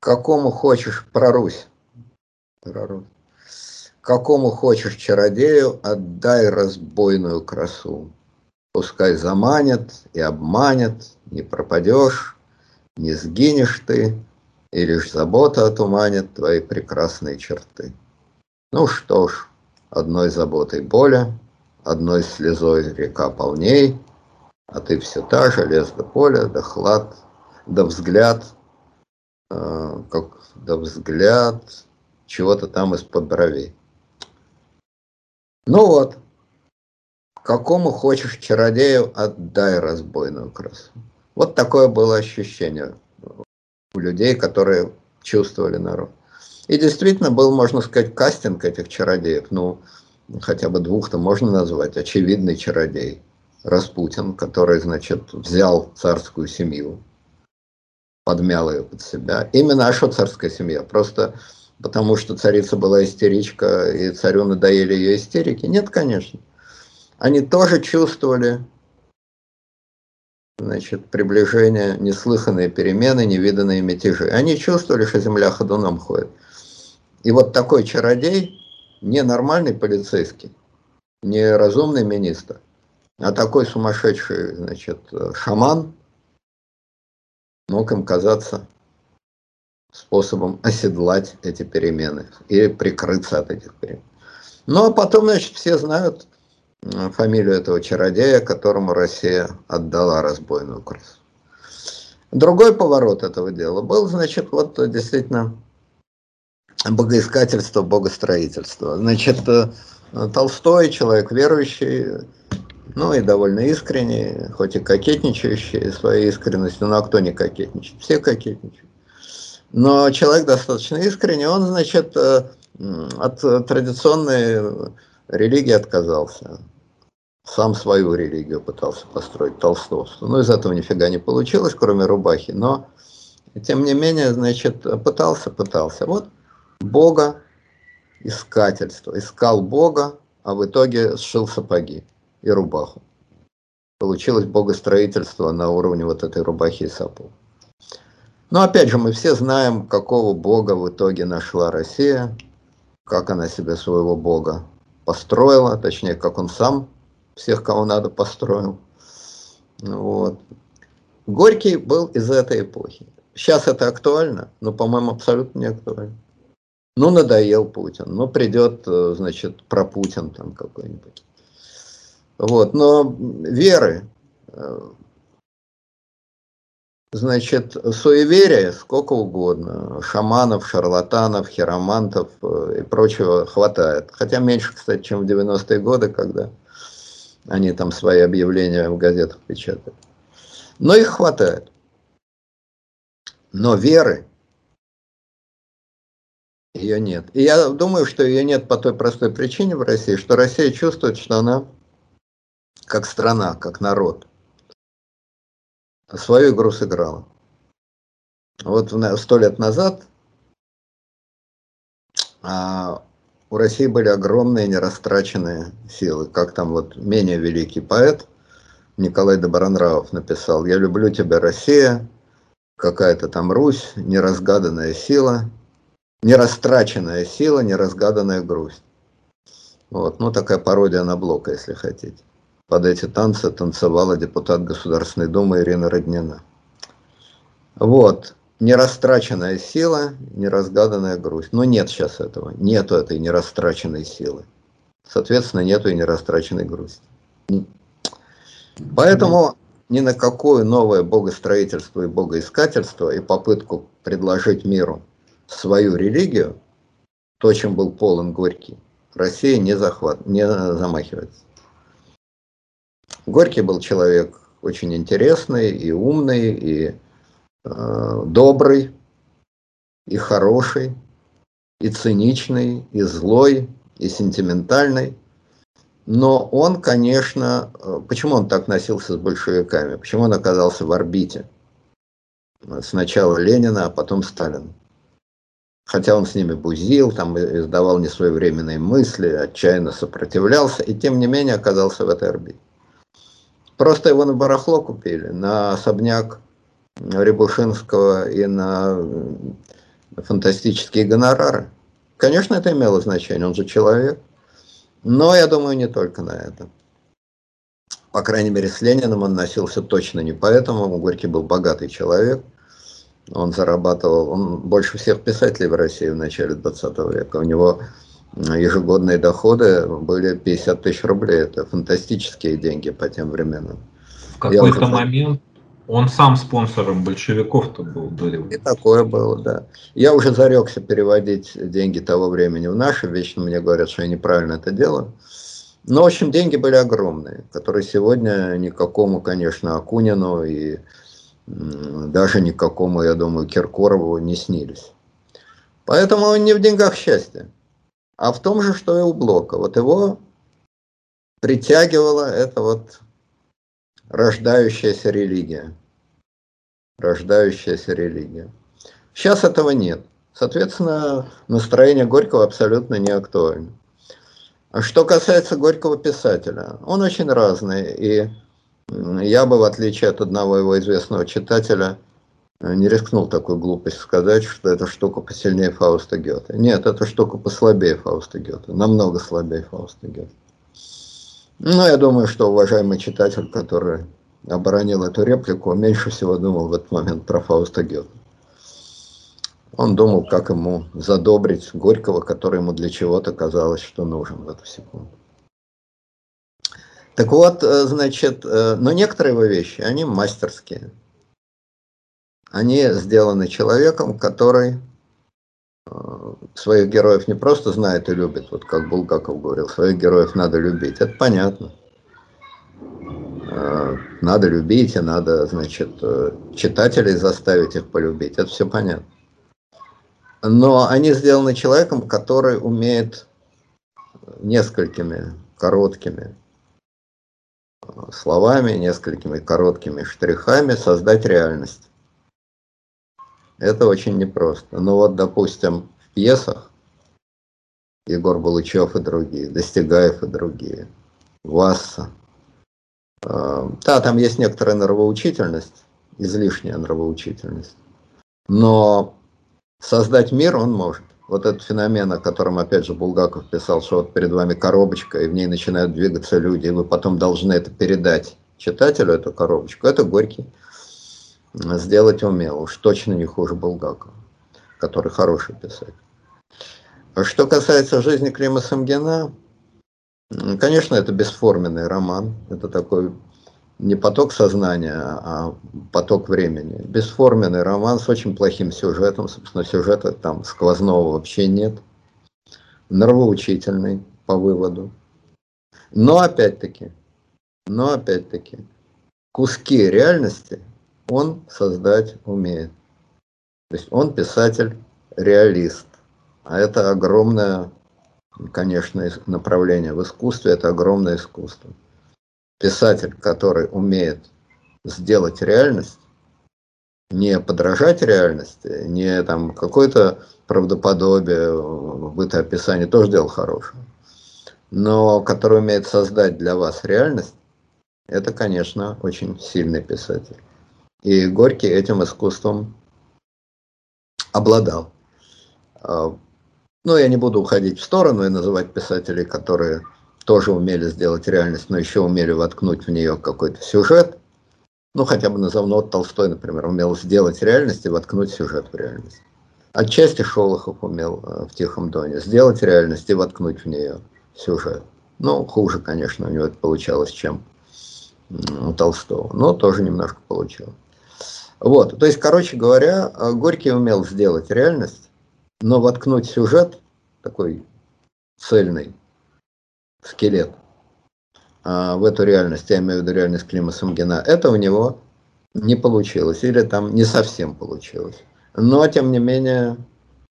какому хочешь про Русь? Про Русь. Какому хочешь чародею, отдай разбойную красу. Пускай заманят и обманят, не пропадешь, не сгинешь ты, и лишь забота отуманит твои прекрасные черты. Ну что ж, Одной заботой боля, одной слезой река полней, а ты все та же, лес до поля, да хлад, да взгляд, э, как да взгляд чего-то там из-под бровей. Ну вот, какому хочешь чародею, отдай разбойную красу. Вот такое было ощущение у людей, которые чувствовали народ. И действительно был, можно сказать, кастинг этих чародеев. Ну, хотя бы двух-то можно назвать. Очевидный чародей. Распутин, который, значит, взял царскую семью, подмял ее под себя. Именно, а что царская семья? Просто потому что царица была истеричка, и царю надоели ее истерики? Нет, конечно. Они тоже чувствовали значит, приближение, неслыханные перемены, невиданные мятежи. Они чувствовали, что земля ходуном ходит. И вот такой чародей, не нормальный полицейский, не разумный министр, а такой сумасшедший, значит, шаман мог им казаться способом оседлать эти перемены и прикрыться от этих перемен. Ну а потом, значит, все знают фамилию этого чародея, которому Россия отдала разбойную красу. Другой поворот этого дела был, значит, вот действительно богоискательство, богостроительство. Значит, э, Толстой, человек верующий, ну и довольно искренний, хоть и кокетничающий своей искренностью, но а кто не кокетничает? Все кокетничают. Но человек достаточно искренний, он, значит, э, от традиционной религии отказался. Сам свою религию пытался построить толстовство. Но из этого нифига не получилось, кроме рубахи. Но, тем не менее, значит, пытался, пытался. Вот Бога, искательство. Искал Бога, а в итоге сшил сапоги и рубаху. Получилось богостроительство на уровне вот этой рубахи и сапог. Но опять же, мы все знаем, какого бога в итоге нашла Россия, как она себе своего бога построила, точнее, как он сам всех, кого надо, построил. Вот. Горький был из этой эпохи. Сейчас это актуально, но, по-моему, абсолютно не актуально. Ну, надоел Путин, ну, придет, э, значит, про Путин там какой-нибудь. Вот, но веры, э, значит, суеверия сколько угодно, шаманов, шарлатанов, хиромантов э, и прочего хватает. Хотя меньше, кстати, чем в 90-е годы, когда они там свои объявления в газетах печатают. Но их хватает. Но веры ее нет. И я думаю, что ее нет по той простой причине в России, что Россия чувствует, что она как страна, как народ, свою игру сыграла. Вот сто лет назад а, у России были огромные нерастраченные силы, как там вот менее великий поэт Николай Добронравов написал «Я люблю тебя, Россия, какая-то там Русь, неразгаданная сила, нерастраченная сила, неразгаданная грусть». Вот, ну такая пародия на Блока, если хотите. Под эти танцы танцевала депутат Государственной Думы Ирина Роднина. Вот нерастраченная сила, неразгаданная грусть. Но нет сейчас этого. Нету этой нерастраченной силы. Соответственно, нету и нерастраченной грусти. Поэтому ни на какое новое богостроительство и богоискательство и попытку предложить миру свою религию, то, чем был полон Горький, Россия не, захват, не замахивается. Горький был человек очень интересный и умный, и Э, добрый, и хороший, и циничный, и злой, и сентиментальный. Но он, конечно, э, почему он так носился с большевиками? Почему он оказался в орбите? Сначала Ленина, а потом Сталина. Хотя он с ними бузил, там издавал несвоевременные мысли, отчаянно сопротивлялся, и тем не менее оказался в этой орбите. Просто его на барахло купили, на особняк Рябушинского и на фантастические гонорары. Конечно, это имело значение, он же человек. Но я думаю, не только на это. По крайней мере, с Лениным он носился точно не поэтому. Горький был богатый человек. Он зарабатывал, он больше всех писателей в России в начале 20 века. У него ежегодные доходы были 50 тысяч рублей. Это фантастические деньги по тем временам. В какой-то момент он сам спонсором большевиков-то был. Были. И такое было, да. Я уже зарекся переводить деньги того времени в наши. Вечно мне говорят, что я неправильно это делаю. Но, в общем, деньги были огромные, которые сегодня никакому, конечно, Акунину и даже никакому, я думаю, Киркорову не снились. Поэтому не в деньгах счастье, а в том же, что и у Блока. Вот его притягивала это вот рождающаяся религия. Рождающаяся религия. Сейчас этого нет. Соответственно, настроение Горького абсолютно не актуально. А что касается Горького писателя, он очень разный. И я бы, в отличие от одного его известного читателя, не рискнул такую глупость сказать, что эта штука посильнее Фауста Гёте. Нет, эта штука послабее Фауста Гёте, намного слабее Фауста Гёте. Ну, я думаю, что уважаемый читатель, который обронил эту реплику, меньше всего думал в этот момент про Фауста Гёте. Он думал, как ему задобрить Горького, который ему для чего-то казалось, что нужен в эту секунду. Так вот, э, значит, э, но некоторые его вещи, они мастерские. Они сделаны человеком, который Э, своих героев не просто знает и любит, вот как Булгаков говорил, своих героев надо любить, это понятно. Надо любить, и надо, значит, читателей заставить их полюбить, это все понятно. Но они сделаны человеком, который умеет несколькими короткими словами, несколькими короткими штрихами создать реальность. Это очень непросто. Ну вот, допустим, в пьесах Егор Балычев и другие, Достигаев и другие, Васса. Э, да, там есть некоторая нравоучительность, излишняя нравоучительность. Но создать мир он может. Вот этот феномен, о котором, опять же, Булгаков писал, что вот перед вами коробочка, и в ней начинают двигаться люди, и вы потом должны это передать читателю эту коробочку, это Горький сделать умел. Уж точно не хуже Булгакова, который хороший писатель. А что касается жизни Клима Самгина, конечно, это бесформенный роман. Это такой не поток сознания, а поток времени. Бесформенный роман с очень плохим сюжетом. Собственно, сюжета там сквозного вообще нет. Нравоучительный по выводу. Но опять-таки, но опять-таки, куски реальности он создать умеет. То есть он писатель-реалист. А это огромное, конечно, направление в искусстве, это огромное искусство. Писатель, который умеет сделать реальность, не подражать реальности, не там какое-то правдоподобие, бытоописание, тоже дело хорошее, но который умеет создать для вас реальность, это, конечно, очень сильный писатель. И Горький этим искусством обладал. А, ну, я не буду уходить в сторону и называть писателей, которые тоже умели сделать реальность, но еще умели воткнуть в нее какой-то сюжет. Ну, хотя бы назову, ну, Толстой, например, умел сделать реальность и воткнуть сюжет в реальность. Отчасти Шолохов умел э, в «Тихом доне» сделать реальность и воткнуть в нее сюжет. Ну, хуже, конечно, у него это получалось, чем у Толстого, но тоже немножко получилось. Вот, то есть, короче говоря, э, Горький умел сделать реальность, но воткнуть сюжет, такой цельный скелет, а, в эту реальность, я имею в виду реальность Клима Самгина, это у него не получилось, или там не совсем получилось. Но, тем не менее,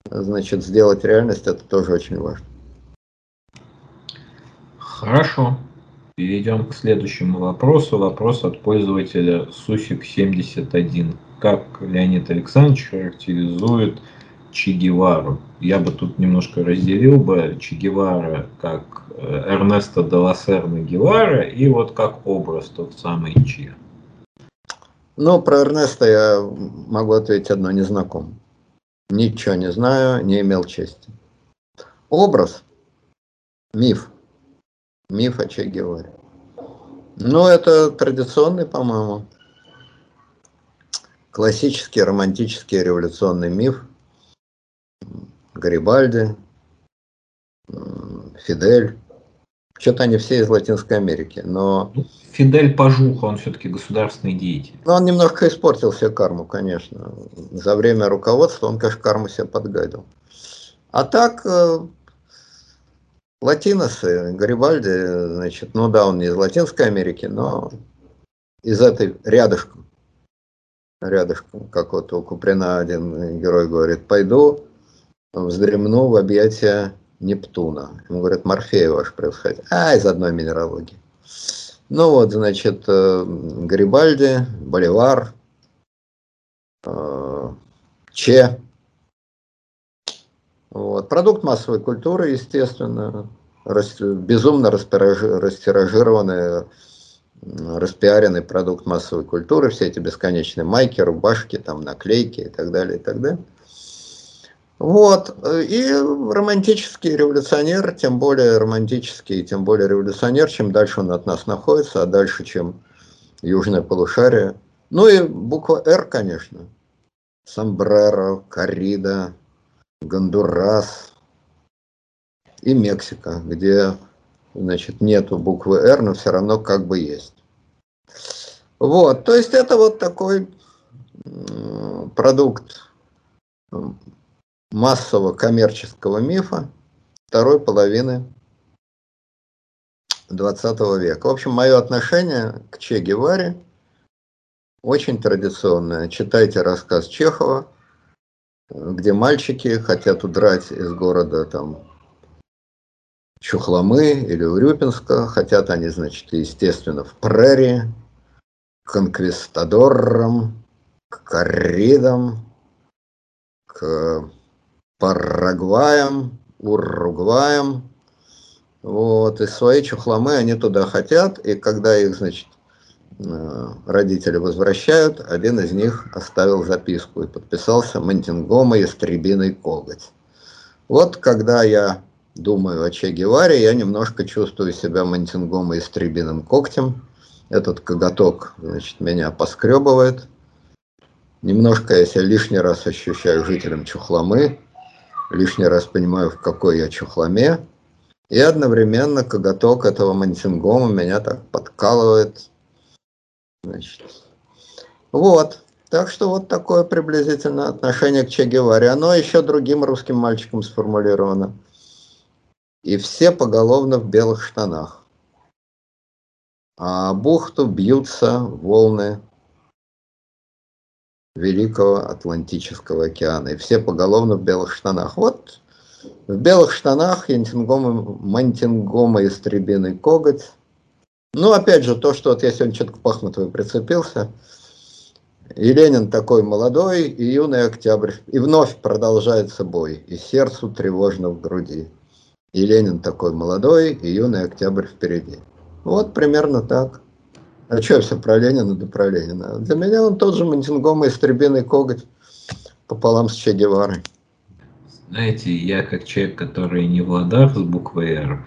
значит, сделать реальность, это тоже очень важно. Хорошо. Перейдем к следующему вопросу. Вопрос от пользователя суффикс 71. Как Леонид Александрович характеризует Че Гевару? Я бы тут немножко разделил бы Че Гевара как э, Эрнесто де Лассерна Гевара и вот как образ тот самый Че. Ну, про Эрнеста я могу ответить одно, не знаком. Ничего не знаю, не имел чести. Образ, миф – Миф о Че Геваре. Ну, это традиционный, по-моему, классический романтический революционный миф. Гарибальди, Фидель. Что-то они все из Латинской Америки, но... Фидель Пажуха, он все-таки государственный деятель. Ну, он немножко испортил себе карму, конечно. За время руководства он, конечно, карму себе подгадил. А так, э, Латиносы, Гарибальди, значит, ну да, он не из Латинской Америки, но из этой рядышком, рядышком, как вот у Куприна один герой говорит, пойду вздремну в объятия Нептуна. Ему говорят, Морфея ваш происходит. А, из одной минералогии. Ну вот, значит, э, Гарибальди, Боливар, э, Че, вот. Продукт массовой культуры, естественно, безумно растиражированный, распиаренный продукт массовой культуры, все эти бесконечные майки, рубашки, там, наклейки и так далее, и так далее. Вот. И романтический революционер, тем более романтический, тем более революционер, чем дальше он от нас находится, а дальше, чем южное полушарие. Ну и буква «Р», конечно. Сомбреро, коррида, Гондурас и Мексика, где значит, нету буквы «Р», но все равно как бы есть. Вот, то есть это вот такой продукт массового коммерческого мифа второй половины 20 века. В общем, мое отношение к Че Геваре очень традиционное. Читайте рассказ Чехова – где мальчики хотят удрать из города там Чухломы или Урюпинска, хотят они, значит, естественно, в прерии, к конквистадорам, к корридам, к Парагваям, Уругваям, вот, и свои чухломы они туда хотят, и когда их, значит, Э, родители возвращают, один из них оставил записку и подписался Монтингома «Ястребиный коготь». Вот когда я думаю о Че Геваре, я немножко чувствую себя Монтингома «Ястребиным когтем», этот коготок, значит, меня поскребывает. Немножко я себя лишний раз ощущаю жителем Чухломы, лишний раз понимаю, в какой я Чухломе, и одновременно коготок этого мантингома меня так подкалывает. Значит. Вот. Так что вот такое приблизительно отношение к Че Геваре. Оно еще другим русским мальчиком сформулировано. И все поголовно в белых штанах. А бухту бьются волны Великого Атлантического океана. И все поголовно в белых штанах. Вот в белых штанах янтингома, мантингома истребиный коготь. Ну, опять же, то, что вот я сегодня что-то к Пахмутовой прицепился – и Ленин такой молодой, и юный октябрь. И вновь продолжается бой, и сердцу тревожно в груди. И Ленин такой молодой, и юный октябрь впереди. Вот примерно так. А что все про Ленина, да про Ленина. Для меня он тот же Монтингома истребиный коготь пополам с Че Геварой. Знаете, я как человек, который не в ладах с буквой «Р»,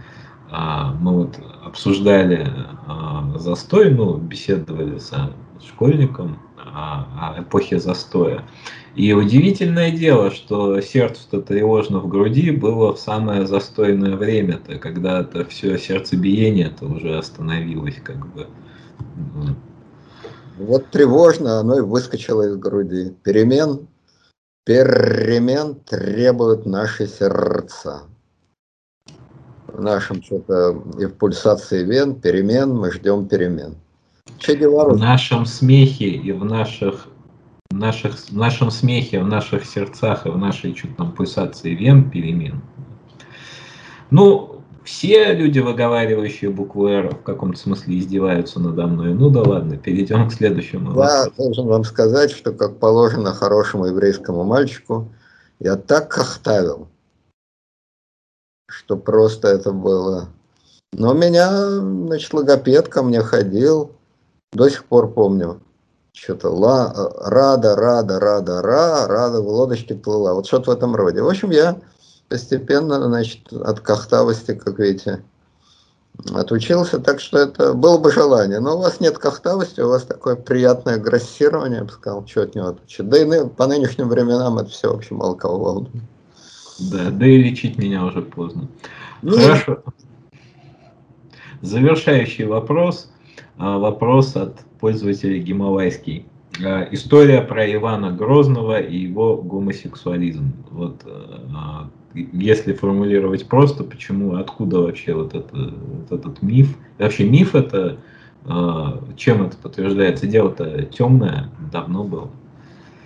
а, мы вот обсуждали а, застой, ну, беседовали с школьником, о, эпохе застоя. И удивительное дело, что сердцу-то тревожно в груди было в самое застойное время-то, когда это все сердцебиение-то уже остановилось как бы. Вот тревожно оно и выскочило из груди. Перемен, перемен требуют наши сердца. В нашем что-то и в пульсации вен перемен мы ждем перемен. Че В нашем смехе и в наших наших, в нашем смехе, в наших сердцах и в нашей чуть там пульсации вен перемен. Ну, все люди, выговаривающие букву «Р», в каком-то смысле издеваются надо мной. Ну да ладно, перейдем к следующему. Я вопросу. должен вам сказать, что, как положено хорошему еврейскому мальчику, я так хохтавил, что просто это было... Но меня, значит, логопед ко мне ходил, до сих пор помню. Что-то ла, рада, рада, рада, ра, рада в лодочке плыла. Вот что-то в этом роде. В общем, я постепенно, значит, от кахтавости, как видите, отучился, так что это было бы желание. Но у вас нет кахтавости, у вас такое приятное грассирование, я бы сказал, что от него отучить. Да и по нынешним временам это все, в общем, мало кого волнует. Да, да и лечить меня уже поздно. Ну, Хорошо. Завершающий вопрос. А, вопрос от пользователя Гималайский. А, история про Ивана Грозного и его гомосексуализм. Вот, а, если формулировать просто, почему, откуда вообще вот, это, вот этот миф? Вообще миф это, чем это подтверждается? Дело-то темное, давно было.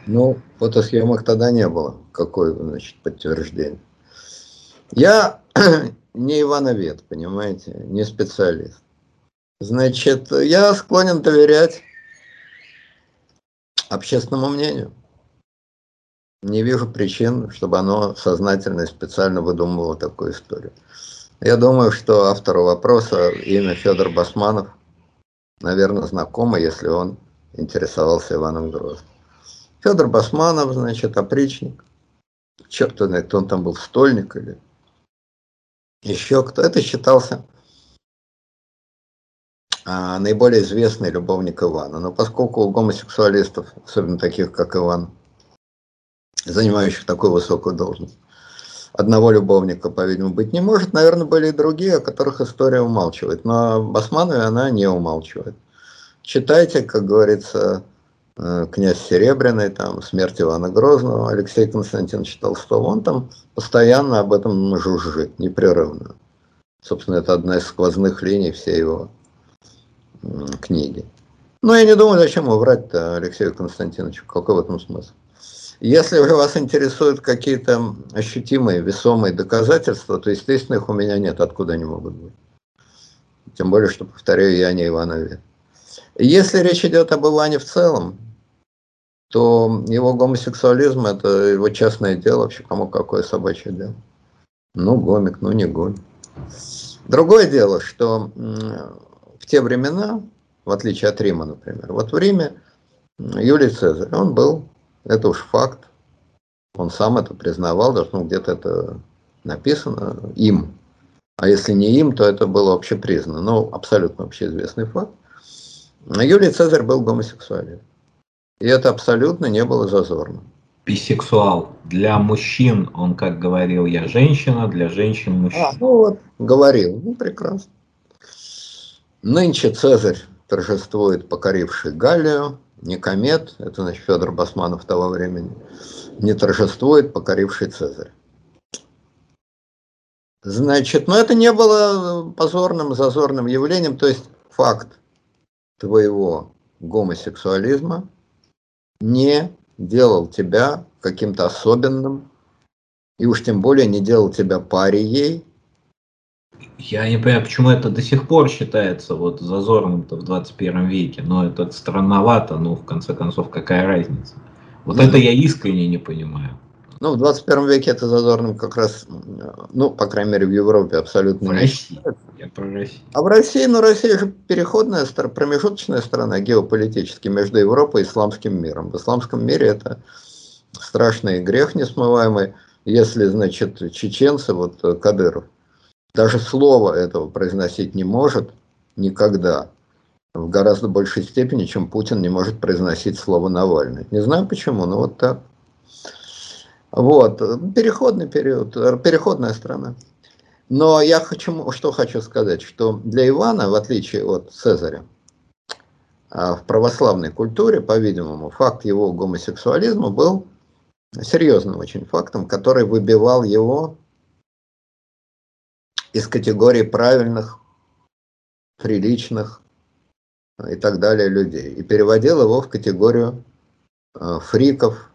Ну, фотосъемок тогда не было. Какое, значит, подтверждение? Я не Ивановед, понимаете, не специалист. Значит, я склонен доверять общественному мнению. Не вижу причин, чтобы оно сознательно и специально выдумывало такую историю. Я думаю, что автору вопроса имя Федор Басманов, наверное, знакомо, если он интересовался Иваном Грозным. Федор Басманов, значит, опричник. Черт знает, кто он там был, стольник или еще кто. Это считался а, наиболее известный любовник Ивана. Но поскольку у гомосексуалистов, особенно таких, как Иван, занимающих такую высокую должность, одного любовника, по-видимому, быть не может, наверное, были и другие, о которых история умалчивает. Но об она не умалчивает. Читайте, как говорится, э, князь Серебряный, там, смерть Ивана Грозного, Алексей Константинович Толстого, он там постоянно об этом жужжит, непрерывно. Собственно, это одна из сквозных линий всей его книги. Но я не думаю, зачем его врать-то Алексею Константиновичу, какой в этом смысл. Если же вас интересуют какие-то ощутимые, весомые доказательства, то, естественно, их у меня нет, откуда они могут быть. Тем более, что, повторяю, я не Иванове. Если речь идет об Иване в целом, то его гомосексуализм – это его частное дело, вообще кому какое собачье дело. Ну, гомик, ну не гомик. Другое дело, что в те времена, в отличие от Рима, например, вот в Риме Юлий Цезарь, он был, это уж факт, он сам это признавал, даже ну, где-то это написано им. А если не им, то это было общепризнано, но абсолютно общеизвестный факт. Юлий Цезарь был гомосексуален. И это абсолютно не было зазорно. Бисексуал. Для мужчин он, как говорил, я женщина, для женщин мужчина. А, ну вот, говорил. Ну, прекрасно. Нынче Цезарь торжествует покоривший Галлию, Никомет, это значит Федор Басманов того времени, не торжествует покоривший Цезарь. Значит, но это не было позорным, зазорным явлением, то есть факт твоего гомосексуализма не делал тебя каким-то особенным, и уж тем более не делал тебя парией. Я не понимаю, почему это до сих пор считается вот зазорным-то в 21 веке, но это странновато, ну, в конце концов, какая разница? Вот это я искренне не понимаю. Ну, в 21 веке это зазорным как раз, ну, по крайней мере, в Европе абсолютно в не России. Я про Россию. А в России, ну, Россия же переходная, промежуточная страна геополитически между Европой и исламским миром. В исламском мире это страшный грех несмываемый, если, значит, чеченцы, вот Кадыров, даже слова этого произносить не может никогда, в гораздо большей степени, чем Путин не может произносить слово Навальный. Не знаю почему, но вот так. Вот, переходный период, переходная страна. Но я хочу, что хочу сказать, что для Ивана, в отличие от Цезаря, а, в православной культуре, по-видимому, факт его гомосексуализма был серьезным очень фактом, который выбивал его из категории правильных, приличных и так далее людей и переводил его в категорию а, фриков,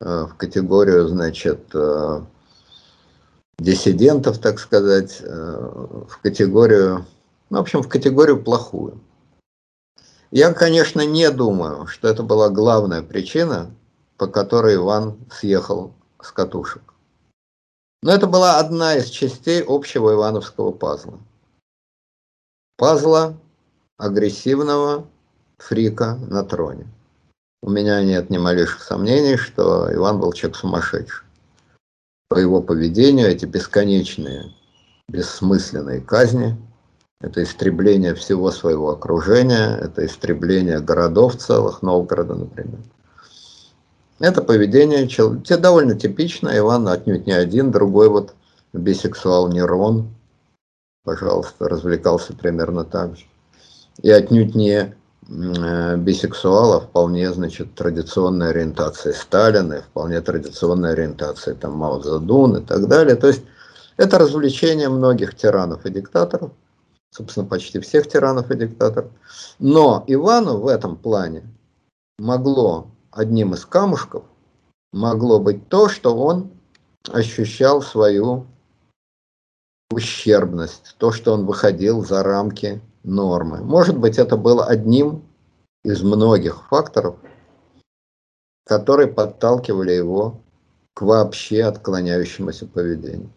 Э, в категорию, значит, э, диссидентов, так сказать, э, в категорию, ну, в общем, в категорию плохую. Я, конечно, не думаю, что это была главная причина, по которой Иван съехал с катушек. Но это была одна из частей общего ивановского пазла. Пазла агрессивного фрика на троне. У меня нет ни малейших сомнений, что Иван был человек сумасшедший. По его поведению эти бесконечные, бессмысленные казни, это истребление всего своего окружения, это истребление городов целых, Новгорода, например. Это поведение те довольно типично, Иван отнюдь не один, другой вот бисексуал Нерон, пожалуйста, развлекался примерно так же. И отнюдь не Э, бисексуала вполне, значит, традиционная ориентация Сталина, и вполне традиционная ориентация там Мао Цзэдун и так далее. То есть это развлечение многих тиранов и диктаторов, собственно, почти всех тиранов и диктаторов. Но Ивану в этом плане могло одним из камушков могло быть то, что он ощущал свою ущербность, то, что он выходил за рамки нормы. Может быть, это было одним из многих факторов, которые подталкивали его к вообще отклоняющемуся поведению.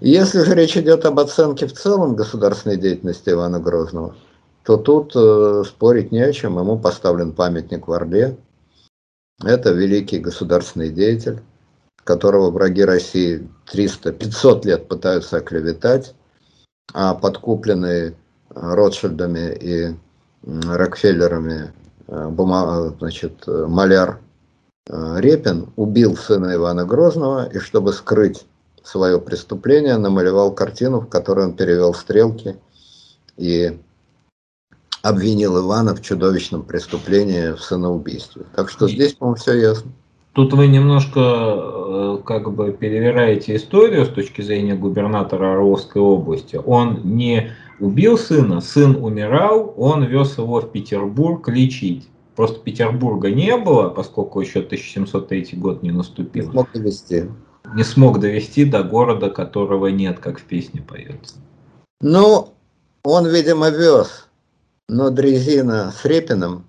если же речь идет об оценке в целом государственной деятельности Ивана Грозного, то тут э, спорить не о чем. Ему поставлен памятник в Орле. Это великий государственный деятель, которого враги России 300-500 лет пытаются оклеветать, а подкупленные Ротшильдами и Рокфеллерами э, бума, значит, маляр э, Репин убил сына Ивана Грозного и чтобы скрыть свое преступление, намалевал картину, в которой он перевел стрелки и обвинил Ивана в чудовищном преступлении в сыноубийстве. Так что здесь, по-моему, все ясно. Тут вы немножко э, как бы перевираете историю с точки зрения губернатора Орловской области. Он не убил сына, сын умирал, он вез его в Петербург лечить. Просто Петербурга не было, поскольку еще 1703 год не наступил. Не смог довести. Не смог довести до города, которого нет, как в песне поется. Ну, он, видимо, вез, но дрезина с Репиным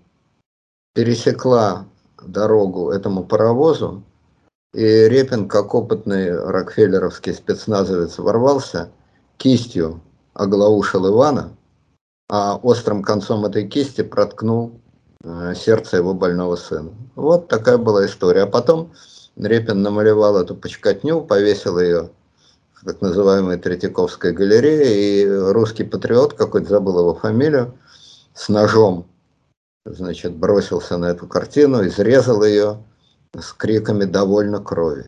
пересекла дорогу этому паровозу, и Репин, как опытный рокфеллеровский спецназовец, ворвался кистью, оглаушил Ивана, а острым концом этой кисти проткнул э, сердце его больного сына. Вот такая была история. А потом Репин намалевал эту почкотню, повесил ее в так называемой Третьяковской галерее, и русский патриот, какой-то забыл его фамилию, с ножом значит, бросился на эту картину, изрезал ее с криками «довольно крови».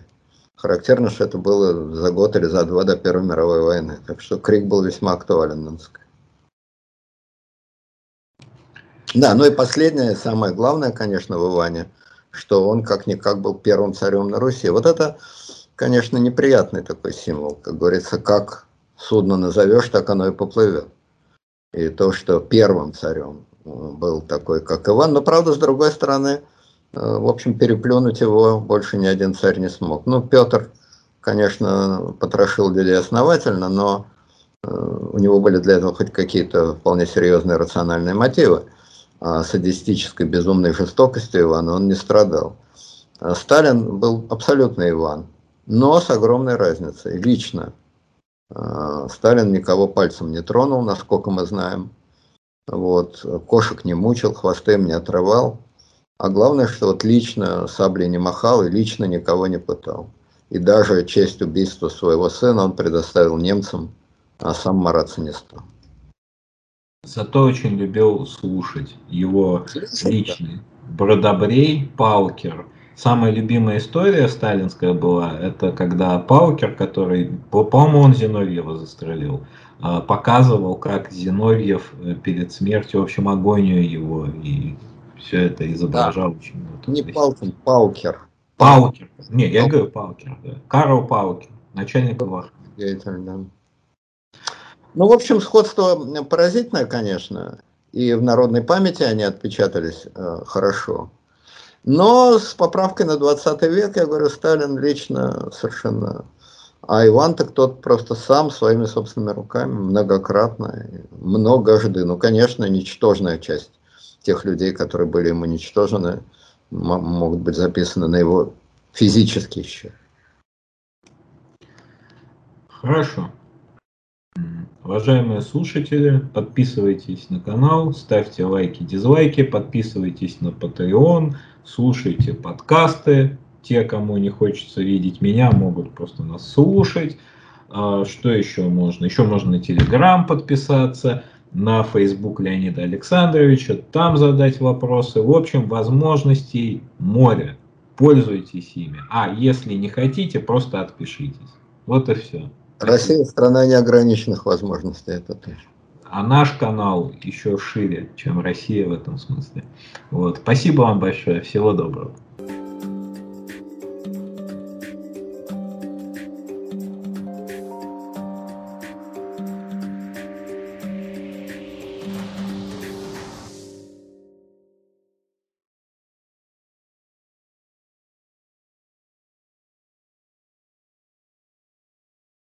Характерно, что это было за год или за два до Первой мировой войны. Так что крик был весьма актуален. Да, ну и последнее, самое главное, конечно, в Иване, что он как-никак был первым царем на Руси. Вот это, конечно, неприятный такой символ. Как говорится, как судно назовешь, так оно и поплывет. И то, что первым царем э, был такой, как Иван. Но, правда, с другой стороны, э, в общем, переплюнуть его больше ни один царь не смог. Ну, Петр, конечно, потрошил людей основательно, но э, у него были для этого хоть какие-то вполне серьезные рациональные мотивы а садистической безумной жестокостью Ивана он не страдал. А Сталин был абсолютно Иван, но с огромной разницей. Лично Сталин никого пальцем не тронул, насколько мы знаем. Вот. Кошек не мучил, хвосты им не отрывал. А главное, что вот лично саблей не махал и лично никого не пытал. И даже честь убийства своего сына он предоставил немцам, а сам мараться не стал. Зато очень любил слушать его личный. Бродобрей, Палкер. Самая любимая история сталинская была, это когда Палкер, который, по-моему, он Зиновьева застрелил, а, показывал, как Зиновьев э, перед смертью, в общем, агонию его, и все это изображал да. очень много. Не Палкин, Палкер. Палкер. Не, я говорю Палкер, да. Карл Палкер, начальник ВАХ. Да. Ну, в общем, сходство поразительное, конечно, и в народной памяти они отпечатались э, хорошо. Но с поправкой на 20 век, я говорю, Сталин лично совершенно... А Иван так тот просто сам своими собственными руками многократно, многожды, ну, конечно, ничтожная часть тех людей, которые были ему ничтожены, могут быть записаны на его физический счет. Хорошо. Уважаемые слушатели, подписывайтесь на канал, ставьте лайки, дизлайки, подписывайтесь на Patreon, слушайте подкасты. Те, кому не хочется видеть меня, могут просто нас слушать. А, что еще можно? Еще можно на Telegram подписаться, на Facebook Леонида Александровича, там задать вопросы. В общем, возможностей море. Пользуйтесь ими. А если не хотите, просто отпишитесь. Вот и все. Россия страна неограниченных возможностей, это точно. А наш канал еще шире, чем Россия в этом смысле. Вот. Спасибо вам большое. Всего доброго.